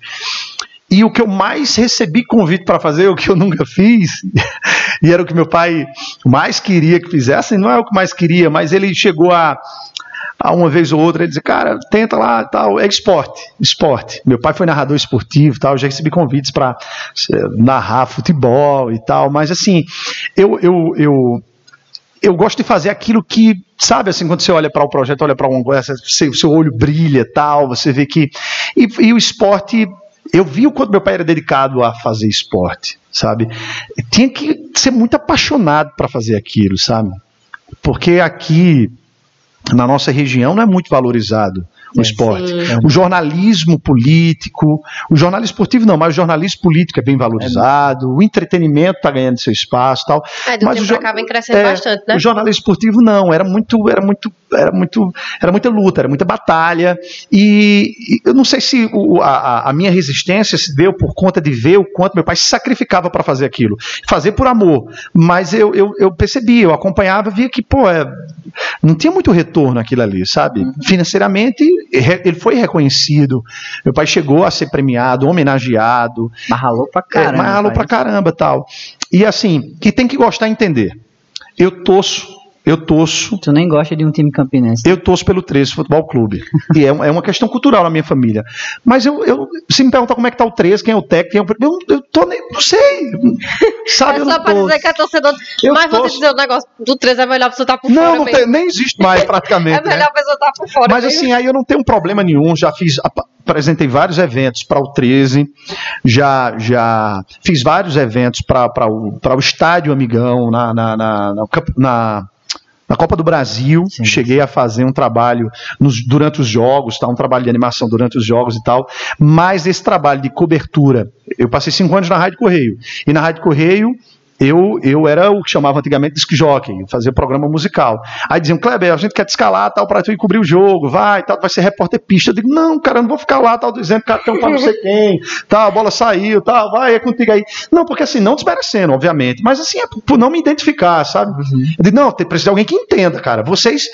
D: E o que eu mais recebi convite para fazer, o que eu nunca fiz, e era o que meu pai mais queria que fizesse, não é o que mais queria, mas ele chegou a, a uma vez ou outra, ele dizia, cara, tenta lá tal, é esporte, esporte. Meu pai foi narrador esportivo tal, já recebi convites para eh, narrar futebol e tal, mas assim, eu, eu, eu eu gosto de fazer aquilo que, sabe, assim, quando você olha para o projeto, olha para uma coisa, o seu olho brilha tal, você vê que. E, e, o esporte, eu vi o quanto meu pai era dedicado a fazer esporte, sabe? Tinha que ser muito apaixonado para fazer aquilo, sabe? Porque aqui, na nossa região, não é muito valorizado o esporte. O jornalismo político, o jornalismo esportivo não, mas o jornalismo político é bem valorizado, o entretenimento está ganhando seu espaço e tal.
C: É, do
D: Mas
C: tempo
D: o
C: pra cá vem crescendo
D: É,
C: bastante, né?
D: O jornalismo esportivo não, era muito, era muito, era muito, era muita luta, era muita batalha. E, e eu não sei se o- a, a- minha resistência se deu por conta de ver o quanto meu pai se sacrificava para fazer aquilo, fazer por amor. Mas eu, eu, eu percebi, eu acompanhava, via que pô, é, não tinha muito retorno aquilo ali, sabe? Financeiramente, re- ele foi reconhecido. Meu pai chegou a ser premiado, homenageado.
B: Mas ralou pra
D: É,
B: caramba.
D: mas ralou pra caramba tal. E assim, que tem que gostar e entender. Eu torço, eu torço,
B: Tu nem gosta de um time campinense.
D: eu torço pelo 13 Futebol Clube. E é, é uma questão cultural na minha família. Mas eu, eu se me perguntar como é que tá o 13, quem é o técnico, quem é o, eu, eu tô nem, não sei. Sabe,
C: É
D: eu
C: só
D: não
C: pra
D: tô-
C: dizer que é torcedor.
D: Eu
C: Mas
D: torço.
C: dizer o negócio do 13 é melhor a pessoa estar por
D: Não,
C: fora
D: não
C: mesmo.
D: tem, nem existe mais praticamente.
C: É
D: né?
C: melhor a pessoa estar por fora
D: Mas
C: mesmo.
D: assim, aí eu não tenho problema nenhum. Já fiz, ap- apresentei vários eventos para o 13, já, já fiz vários eventos para o, pra o Estádio Amigão, na, na, na, na, na- na Copa do Brasil.
B: Sim.
D: Cheguei a fazer um trabalho nos- durante os jogos, tá? um trabalho de animação durante os jogos e tal. Mas esse trabalho de cobertura, eu passei cinco anos na Rádio Correio. E na Rádio Correio. Eu, eu era o que chamava antigamente disc jockey, fazia programa musical. Aí diziam, Kleber, a gente quer te escalar tal, para tu ir cobrir o jogo, vai, tal, vai ser repórter pista. Eu digo, não, cara, eu não vou ficar lá, tal, dizendo um pra não sei quem, tal, a bola saiu, tal, vai, é contigo aí. Não, porque assim, não desmerecendo, obviamente, mas assim, é por- não me identificar, sabe? Eu digo, não, tem, precisa de alguém que entenda, cara. Vocês,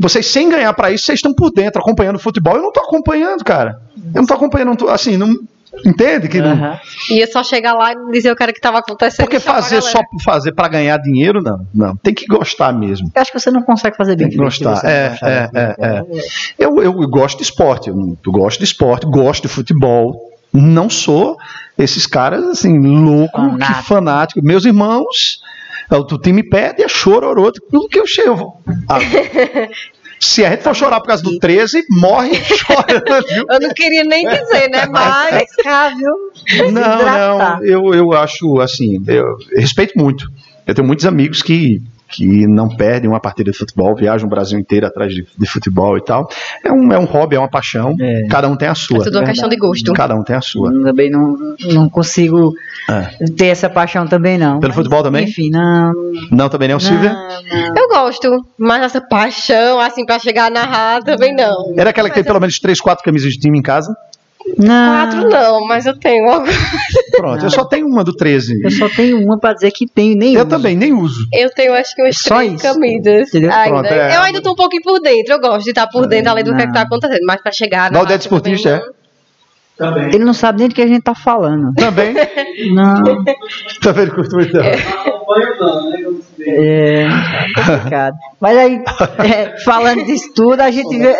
D: vocês sem ganhar pra isso, vocês estão por dentro, acompanhando o futebol. Eu não tô acompanhando, cara. Eu não tô acompanhando, assim, não. Entende? Que não,
B: Aham.
C: Ia só chegar lá e dizer o que era que estava acontecendo.
D: porque fazer só por fazer para ganhar dinheiro, não. Não. Tem que gostar mesmo.
B: Eu acho que você não consegue fazer bem.
D: Tem que gostar.
B: não
D: É, é,
B: daquilo.
D: é, Eu, eu gosto de esporte. Eu, não- eu gosto de esporte, gosto de futebol. Não sou esses caras assim, louco, que
B: Fanático.
D: fanático. Meus irmãos, é, o time pede, é chororô. Tudo que eu chego. Ah, se a gente for chorar por causa do 13, morre chorando. viu?
C: Eu não queria nem dizer, né? Mas.
B: Pescar, viu?
D: Não, não, eu, eu acho assim, eu respeito muito. Eu tenho muitos amigos que, que não perdem uma partida de futebol, viajam o Brasil inteiro atrás de, de futebol e tal. É um, é um hobby, é uma paixão,
B: É.
D: cada um tem a sua.
C: É tudo uma questão de gosto.
D: Cada um tem a sua.
B: Eu Também não, não consigo
D: É.
B: ter essa paixão também, não.
D: Pelo futebol também?
B: Enfim, não.
D: Não, também não, Silvia?
B: Não, não.
C: Eu gosto, mas essa paixão, assim, pra chegar a narrar, também não.
D: Era aquela que tem pelo menos três, quatro camisas de time em casa?
B: Não.
C: Quatro não, mas eu tenho algum.
D: Pronto,
B: Não.
D: eu só tenho uma do 13.
B: Eu só tenho uma pra dizer que tenho nem
D: Eu
B: uso.
D: também, nem uso.
C: Eu tenho acho que umas
B: Só
C: três
B: isso.
C: camisas.
D: Pronto, é.
C: Eu ainda tô um pouquinho por dentro, eu gosto de estar por dentro, além do que, é que tá
B: Não.
C: acontecendo. Mas pra chegar na
D: Valdete Esportista, é? Também.
B: Ele não sabe nem do que a gente tá falando.
D: Também.
B: Não.
D: Também curto muito. não.
B: É complicado. Mas aí, é, falando disso tudo, a gente vê.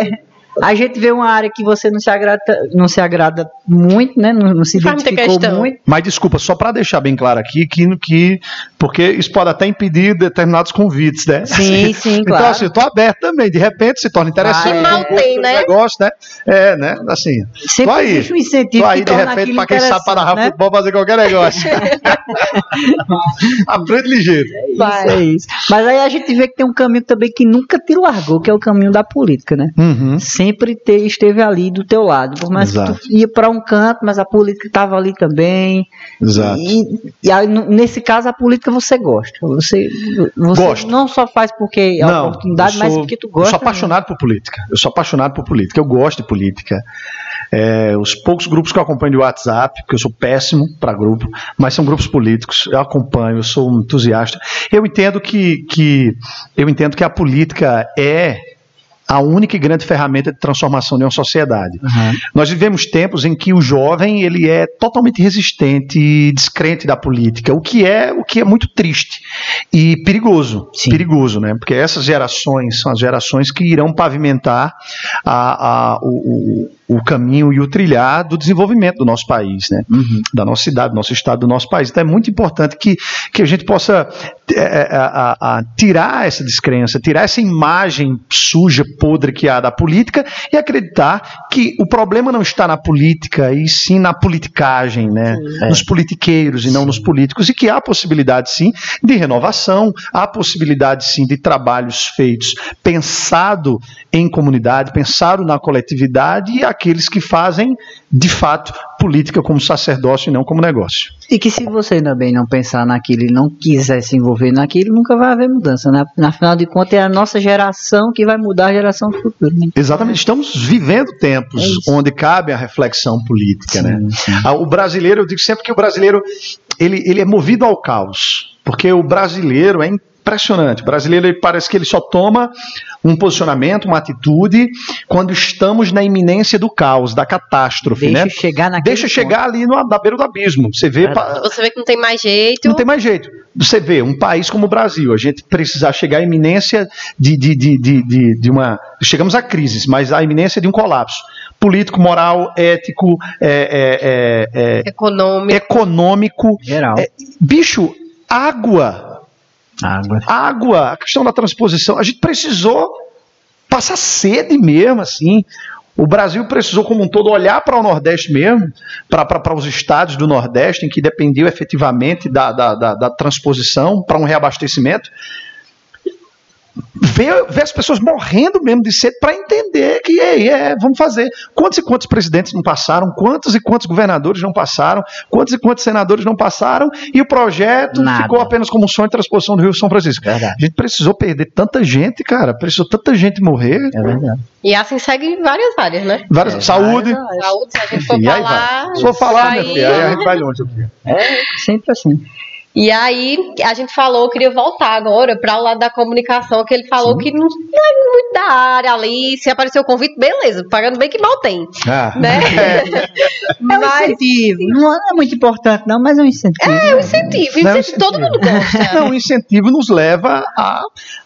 B: A gente vê uma área que você não se agrada, não se agrada muito, né? Não, não se identificou muito.
D: Mas desculpa, só para deixar bem claro aqui que, que porque isso pode até impedir determinados convites, né?
B: Sim, sim,
D: Então,
B: claro.
D: assim, eu tô aberto também. De repente se torna interessante.
B: Ah, é.
C: Que mal tem, né?
D: Negócio, né? É, né? Assim.
B: Sempre
D: aí.
B: existe um incentivo
D: Tô aí,
B: que
D: de repente, para quem sabe para
B: né?
D: futebol, fazer qualquer negócio. Aprende ligeiro.
C: Vai.
B: Isso, é isso. Mas aí a gente vê que tem um caminho também que nunca te largou, que é o caminho da política, né?
D: Uhum.
B: Sempre te- esteve ali do teu lado. Por mais
D: Exato.
B: que tu ia para um canto, mas a política estava ali também.
D: Exato.
B: E, e aí, nesse caso, a política você gosta. Você, você
D: Gosto.
B: não só faz porque é
D: Não,
B: oportunidade,
D: eu
B: mas
D: sou-
B: porque tu
D: Eu
B: gosta.
D: sou apaixonado por política. Eu sou apaixonado por política. Eu gosto de política. É, os poucos grupos que eu acompanho de WhatsApp, porque eu sou péssimo para grupo, mas são grupos políticos. Eu acompanho, eu sou um entusiasta. Eu entendo que, que eu entendo que a política é a única e grande ferramenta de transformação de uma sociedade.
B: Uhum.
D: Nós vivemos tempos em que o jovem ele é totalmente resistente e descrente da política, o que é o que é muito triste e perigoso,
B: Sim.
D: perigoso, né? Porque essas gerações são as gerações que irão pavimentar a- a- o, o- o caminho e o trilhar do desenvolvimento do nosso país, né?
B: Uhum.
D: da nossa cidade, do nosso estado, do nosso país. Então é muito importante que, que a gente possa é, é, a- a- tirar essa descrença, tirar essa imagem suja, podre que há da política e acreditar que o problema não está na política e sim na politicagem, né?
B: É.
D: Nos politiqueiros e não nos políticos e que há possibilidade sim de renovação, há possibilidade sim de trabalhos feitos pensado em comunidade, pensado na coletividade e aqueles que fazem de fato política como sacerdócio e não como negócio.
B: E que se você também não pensar naquilo e não quiser se envolver naquilo, nunca vai haver mudança. Né? Na final de contas, é a nossa geração que vai mudar a geração futura. Né?
D: Exatamente, estamos vivendo tempos
B: É
D: onde cabe a reflexão política, né?
B: Sim, sim.
D: Ah, O brasileiro, eu digo sempre que o brasileiro ele, ele é movido ao caos, porque o brasileiro é impressionante. O brasileiro ele parece que ele só toma um posicionamento, uma atitude quando estamos na iminência do caos, da catástrofe,
B: Deixa
D: né?
B: chegar naquele
D: Deixa chegar ali no, na beira do abismo. Você vê,
B: É.
D: pa-
C: Você vê que não tem mais jeito.
D: não tem mais jeito. Você vê, um país como o Brasil, a gente precisar chegar à iminência de, de, de, de, de, de uma. Chegamos à crise, mas à iminência de um colapso. Político, moral, ético, é, é, é, é,
C: Econômico.
D: econômico.
B: Geral.
D: É, bicho, água.
B: Água.
D: Água, a questão da transposição. A gente precisou passar sede mesmo, assim. O Brasil precisou, como um todo, olhar para o Nordeste mesmo, para os estados do Nordeste, em que dependiam efetivamente da, da, da, da transposição para um reabastecimento. Ver, ver as pessoas morrendo mesmo de sede para entender que ei, é, vamos fazer. Quantos e quantos presidentes não passaram? Quantos e quantos governadores não passaram? Quantos e quantos senadores não passaram? E o projeto
B: Nada.
D: ficou apenas como um sonho de transposição do Rio São Francisco.
B: Verdade.
D: A gente precisou perder tanta gente, cara. Precisou tanta gente morrer.
B: É verdade.
C: E assim segue em várias áreas, né?
D: Várias,
B: É,
D: saúde.
B: várias.
C: Saúde, se a gente for falar.
D: vai. Se for falar, minha
C: aí-
D: filha, aí a gente vai longe aqui.
B: É sempre assim.
C: E aí, a gente falou, eu queria voltar agora para o lado da comunicação, que ele falou que não não é muito da área ali. Se aparecer o convite, beleza, pagando bem que mal tem.
D: Ah.
C: Né?
B: É um
C: Mas
B: incentivo. Não é muito importante, não, mas é um incentivo.
C: é um incentivo,
D: Não,
C: incentivo, todo mundo gosta.
D: Não, o incentivo nos leva a,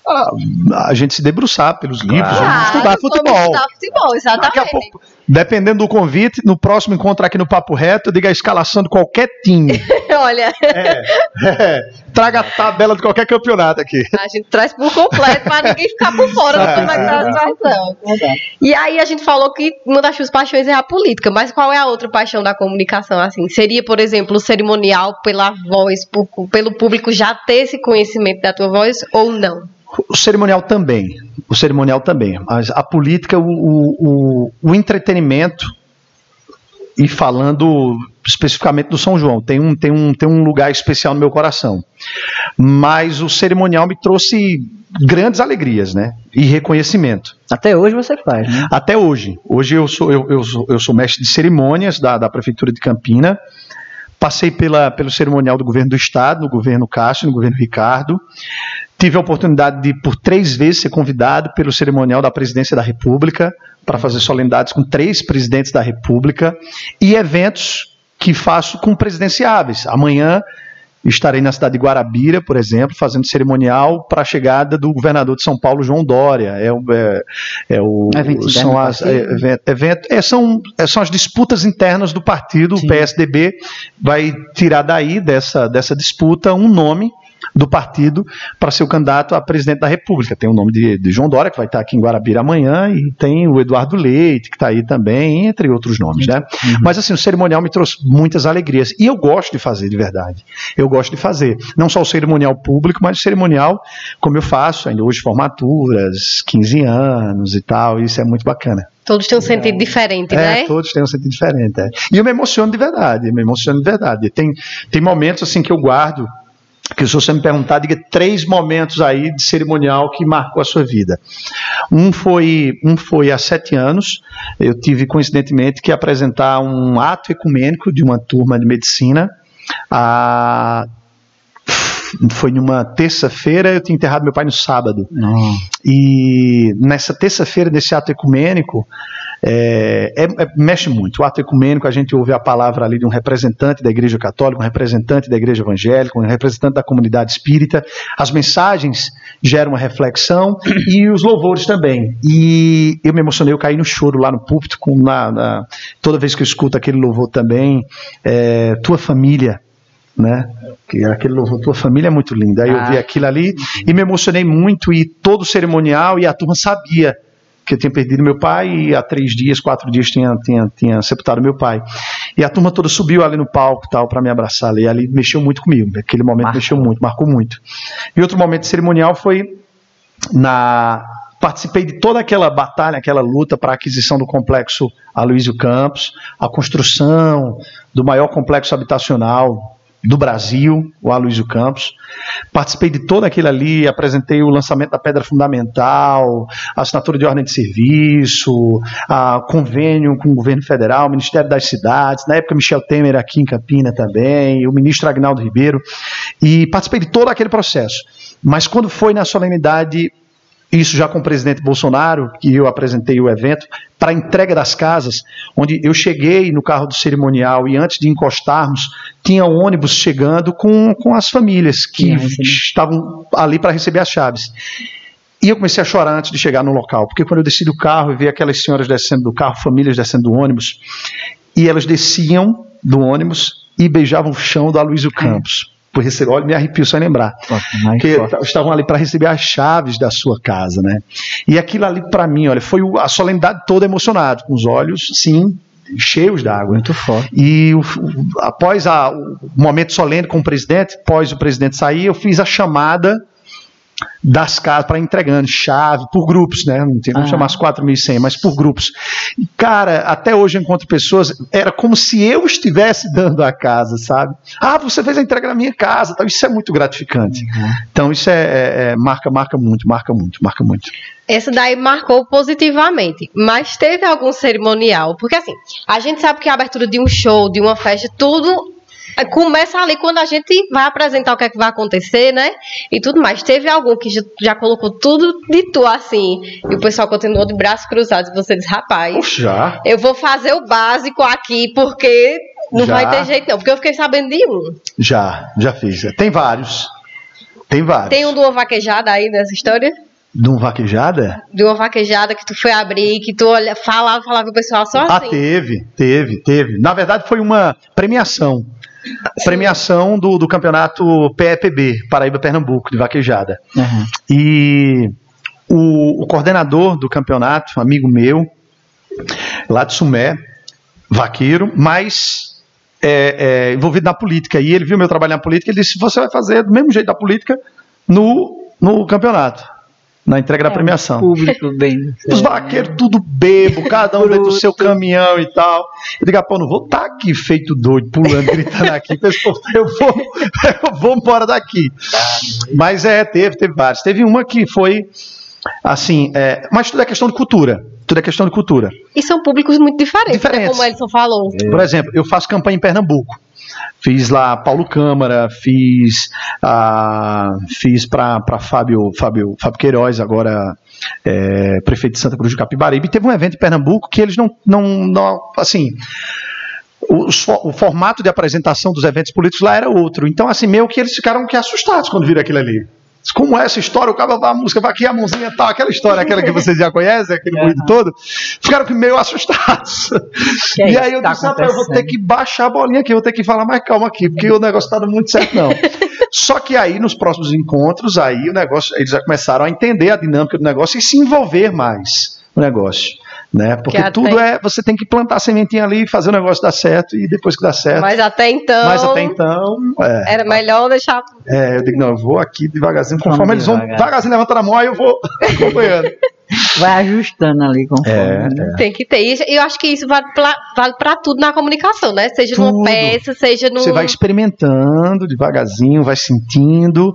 D: a, a gente se debruçar pelos livros, vamos
C: Claro,
D: estudar
C: vamos
D: futebol.
C: Estudar futebol,
D: Daqui a
C: exatamente.
D: pouco, dependendo do convite, no próximo encontro aqui no Papo Reto, eu digo a escalação de qualquer time.
C: Olha,
D: É, traga a tabela de qualquer campeonato aqui.
C: a gente traz por completo para ninguém ficar por fora
D: É.
C: do é situação. E aí a gente falou que uma das suas paixões é a política, mas qual é a outra paixão da comunicação? Assim, seria, por exemplo, o cerimonial pela voz, por- pelo público já ter esse conhecimento da tua voz ou não?
D: O cerimonial também. O cerimonial também. Mas a política, o, o, o, entretenimento, e falando especificamente do São João, tem um, tem, um, tem um lugar especial no meu coração. Mas o cerimonial me trouxe grandes alegrias, né? E reconhecimento.
B: Até hoje você faz, né?
D: Até hoje. Hoje eu sou, eu, eu sou, eu sou mestre de cerimônias da, da Prefeitura de Campina. Passei pela, pelo cerimonial do governo do Estado, no governo Cássio, no governo Ricardo. Tive a oportunidade de, por três vezes, ser convidado pelo cerimonial da Presidência da República para fazer solenidades com três presidentes da República e eventos que faço com presidenciáveis. Amanhã estarei na cidade de Guarabira, por exemplo, fazendo cerimonial para a chegada do governador de São Paulo, João Dória. É, o- é, é o, são, as, é, evento, evento- é, são, é, são as disputas internas do partido,
B: Sim.
D: o PSDB vai tirar daí, dessa, dessa disputa, um nome do partido para ser o candidato a presidente da República. Tem o nome de, de João Dória, que vai estar aqui em Guarabira amanhã, e tem o Eduardo Leite, que está aí também, entre outros nomes, né? Mas assim, o cerimonial me trouxe muitas alegrias. E eu gosto de fazer, de verdade. Eu gosto de fazer. Não só o cerimonial público, mas o cerimonial, como eu faço, ainda hoje formaturas, 15 anos e tal, isso é muito bacana.
C: Todos têm um sentido diferente,
D: É,
C: né?
D: todos têm um sentido diferente. é. E eu me emociono de verdade, eu me emociono de verdade. Tem, tem momentos assim que eu guardo, que se você me perguntar, diga três momentos aí de cerimonial que marcou a sua vida. Um foi, um foi há sete anos, eu tive coincidentemente que apresentar um ato ecumênico de uma turma de medicina. A, foi numa terça-feira, eu tinha enterrado meu pai no sábado. E nessa terça-feira, nesse ato ecumênico, é, é- é- mexe muito. O ato ecumênico, a gente ouve a palavra ali de um representante da Igreja Católica, um representante da Igreja Evangélica, um representante da comunidade espírita. As mensagens geram uma reflexão e os louvores também. E eu me emocionei, eu caí no choro lá no púlpito, com, na, na- toda vez que eu escuto aquele louvor também, é, tua família, né? Que aquele louvor, tua família é muito linda. Aí eu
B: Ah.
D: vi aquilo ali e me emocionei muito e todo o cerimonial e a turma sabia que eu tinha perdido meu pai e há três dias, quatro dias tinha, tinha, tinha sepultado meu pai. E a turma toda subiu ali no palco tal para me abraçar ali. Ali mexeu muito comigo. Aquele momento
B: Marcou.
D: mexeu muito, marcou muito. E outro momento cerimonial foi na participei de toda aquela batalha, aquela luta para a aquisição do complexo Aloysio Campos, a construção do maior complexo habitacional do Brasil, o Aloysio Campos. Participei de todo aquilo ali, apresentei o lançamento da pedra fundamental, a assinatura de ordem de serviço, a convênio com o governo federal, o Ministério das Cidades, na época Michel Temer aqui em Campina também, o ministro Agnaldo Ribeiro, e participei de todo aquele processo. Mas quando foi na solenidade isso já com o presidente Bolsonaro, que eu apresentei o evento, para a entrega das casas, onde eu cheguei no carro do cerimonial e antes de encostarmos, tinha um ônibus chegando com, com as famílias que
B: recebi.
D: estavam ali para receber as chaves. E eu comecei a chorar antes de chegar no local, porque quando eu desci do carro e vi aquelas senhoras descendo do carro, famílias descendo do ônibus, e elas desciam do ônibus e beijavam o chão da Luísio Campos. Por receber, olha, me arrepio só em lembrar
B: Mais
D: que
B: forte.
D: estavam ali para receber as chaves da sua casa, né? E aquilo ali para mim, olha, foi a solenidade toda emocionado, com os olhos, sim, cheios d'água.
B: Muito forte.
D: E o- após a- o momento solene com o presidente, após o presidente sair, eu fiz a chamada das casas para entregando chave por grupos, né? Não tem como
B: Ah.
D: chamar as 4.100, mas por grupos. E, cara, até hoje eu encontro pessoas, era como se eu estivesse dando a casa, sabe? Ah, você fez a entrega na minha casa, tal. isso é muito gratificante. Então isso é, é- é- marca, marca muito, marca muito, marca muito.
C: Essa daí marcou positivamente. Mas teve algum cerimonial? Porque assim, a gente sabe que a abertura de um show, de uma festa, tudo começa ali quando a gente vai apresentar o que é que vai acontecer, né? E tudo mais. Teve algum que já, colocou tudo de tu assim, e o pessoal continuou de braços cruzados, e você diz, rapaz,
D: Já.
C: eu vou fazer o básico aqui, porque não
D: Já.
C: vai ter jeito não. Porque eu fiquei sabendo de um.
D: Já, já fiz. Tem vários. Tem vários.
C: Tem um uma vaquejada aí nessa história?
D: De um vaquejada?
C: De uma vaquejada que tu foi abrir, que tu olha, falava, falava o pessoal só
D: Ah,
C: assim.
D: teve, teve, teve. Na verdade, foi uma premiação. Premiação do, do campeonato PEPB, Paraíba-Pernambuco, de vaquejada.
B: Uhum.
D: E o, o coordenador do campeonato, amigo meu, lá de Sumé, vaqueiro, mas é, é, envolvido na política. E ele viu meu trabalho na política e disse: Você vai fazer do mesmo jeito da política no, no campeonato, na entrega da premiação.
B: Público bem.
D: Os vaqueiros tudo bebo, cada um dentro do seu caminhão e tal. Eu digo, "Ah, pô, não vou estar aqui feito doido, pulando, gritando aqui. Pessoal, eu vou, eu vou embora daqui. Mas é, teve, teve vários. Teve uma que foi assim, é, mas tudo é questão de cultura. Tudo é questão de cultura.
C: E são públicos muito diferentes, né,
D: Diferentes.
C: como o Elson falou.
D: Por exemplo, eu faço campanha em Pernambuco. Fiz lá Paulo Câmara, fiz ah, fiz para Fábio, Fábio, Fábio Queiroz, agora é, prefeito de Santa Cruz do Capibaribe. Teve um evento em Pernambuco que eles não, não, não assim, o, o formato de apresentação dos eventos políticos lá era outro. Então, assim, meio que eles ficaram que assustados quando viram aquilo ali. Como é essa história? O cara vai a música, vai aqui a mãozinha tal, aquela história, aquela que vocês já conhecem, aquele ruído todo. Ficaram meio assustados.
B: Que é
D: e aí eu
B: tá
D: disse, eu vou ter que baixar a bolinha aqui, eu vou ter que falar mais calma aqui, porque o negócio tá dando muito certo, não. Só que aí, nos próximos encontros, aí o negócio, eles já começaram a entender a dinâmica do negócio e se envolver mais no negócio. Né? Porque
C: até-
D: tudo é. Você tem que plantar a sementinha ali, fazer o negócio dar certo, e depois que dá certo.
C: Mas até então,
D: Mas até então, é,
C: era melhor deixar.
D: é, eu digo, não, eu vou aqui devagarzinho,
B: Vamos
D: conforme eles vão
B: devagar.
D: devagarzinho levantando a mão, aí eu vou acompanhando.
B: Vai ajustando ali conforme.
D: É,
B: né?
C: Tem que ter. E eu acho que isso vale pra, vale pra tudo na comunicação, né? Seja
D: Tudo.
C: numa peça, seja num.
D: Você vai experimentando devagarzinho, vai sentindo.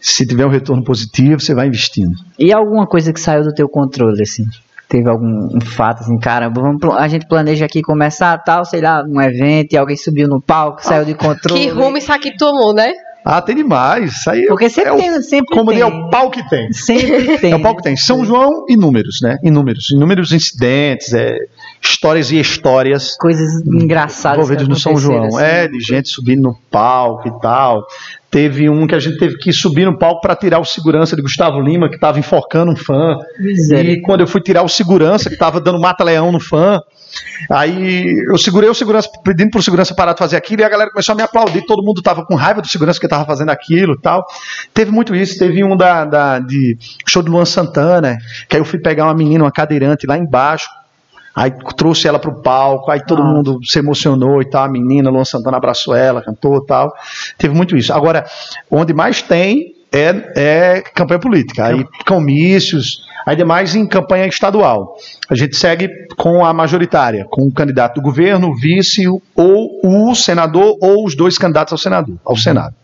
D: Se tiver um retorno positivo, você vai investindo.
B: E alguma coisa que saiu do teu controle, assim? Teve algum um fato, assim, caramba, vamos, a gente planeja aqui começar tal, sei lá, um evento e alguém subiu no palco, saiu de controle.
C: Que rumo isso aqui tomou, né?
D: Ah, tem demais. Isso aí
B: Porque sempre
D: é o,
B: tem, sempre
D: como
B: tem.
D: é o pau que tem.
B: Sempre tem.
D: É o pau que tem. São João, inúmeros, né? Inúmeros. Inúmeros incidentes. É, histórias e histórias
B: Coisas engraçadas.
D: envolvidos
B: que
D: no São João.
B: assim.
D: É, de gente subindo no palco e tal. Teve um que a gente teve que subir no palco para tirar o segurança de Gustavo Lima, que estava enforcando um fã.
B: Miséria.
D: E quando eu fui tirar o segurança, que estava dando mata-leão no fã, aí eu segurei o segurança, pedindo pro segurança parar de fazer aquilo, e a galera começou a me aplaudir. Todo mundo estava com raiva do segurança que estava fazendo aquilo e tal. Teve muito isso. Teve um da, da- de show de Luan Santana, que aí eu fui pegar uma menina, uma cadeirante lá embaixo. Aí trouxe ela pro palco, aí todo
B: Ah.
D: mundo se emocionou e tal. A menina, Luan Santana abraçou ela, cantou e tal. Teve muito isso. Agora, onde mais tem é, é campanha política. Aí comícios, aí demais em campanha estadual. A gente segue com a majoritária, com o candidato do governo, o vice, ou o senador, ou os dois candidatos ao senador, ao Senado.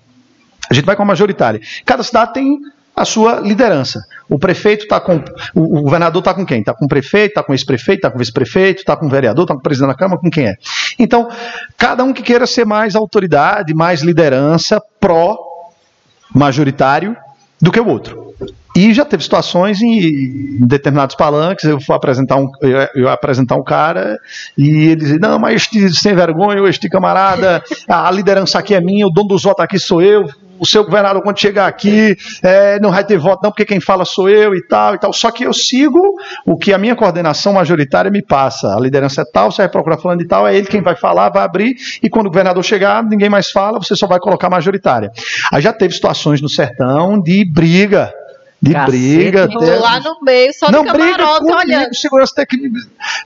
D: A gente vai com a majoritária. Cada cidade tem a sua liderança. O prefeito está com. O, governador está com quem? Está com o prefeito, está com ex-prefeito, está com vice-prefeito, está com o vereador, está com o presidente da Câmara, com quem é? Então, cada um que queira ser mais autoridade, mais liderança, pró-majoritário do que o outro. E já teve situações em, determinados palanques, eu fui apresentar um, eu, eu apresentar um cara e ele dizia, não, mas este sem vergonha, este camarada, a liderança aqui é minha, o dono dos votos aqui sou eu, o seu governador quando chegar aqui é, não vai ter voto não, porque quem fala sou eu e tal e tal. Só que eu sigo o que a minha coordenação majoritária me passa. A liderança é tal, você vai procurar falando de tal, é ele quem vai falar, vai abrir, e quando o governador chegar, ninguém mais fala, você só vai colocar majoritária. Aí já teve situações no sertão de briga. De
B: Cacete,
D: briga. até-
C: lá no meio, só
D: não
C: no
D: briga
C: camarote
D: comigo,
C: olhando.
D: segurança que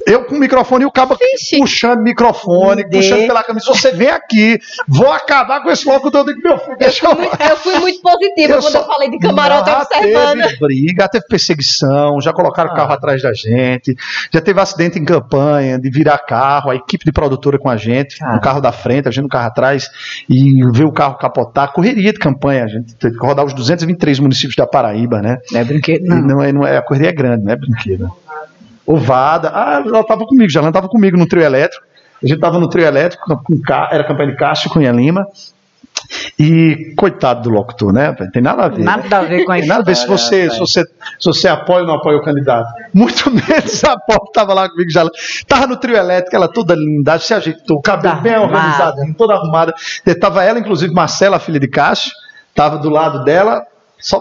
D: eu com o microfone e o cabo
C: Vixe.
D: puxando o microfone,
B: dê.
D: puxando pela camisa. Você vem aqui, vou acabar com esse locutor. Eu digo, meu filho, deixa eu
C: Eu fui muito positiva quando
D: só-
C: eu falei de camarote
D: já
C: observando.
D: teve briga, teve perseguição, já colocaram o
B: Ah.
D: carro atrás da gente, já teve acidente em campanha, de virar carro, a equipe de produtora com a gente,
B: Ah.
D: no carro da frente, a gente no carro atrás, e ver o carro capotar, correria de campanha, a gente teve que rodar os 223 municípios da Paraíba, né?
B: Não é brinquedo, não.
D: Não, é, não é, a correria é grande, não é brinquedo. Ovada. Ah, ela estava comigo, já ela estava comigo no trio elétrico. A gente estava no trio elétrico, com, era campanha de Cássio Cunha Lima. E coitado do locutor, né? Tem nada a ver.
B: Nada a ver com a
D: Tem nada a ver se você, se, você, se você apoia ou não apoia o candidato. Muito menos a Pop estava lá comigo já. Tava no trio elétrico, ela toda linda, se ajeitou, o cabelo
B: Toda
D: bem organizadinho, toda arrumada. Tava ela, inclusive Marcela, a filha de Cássio, tava do lado dela, só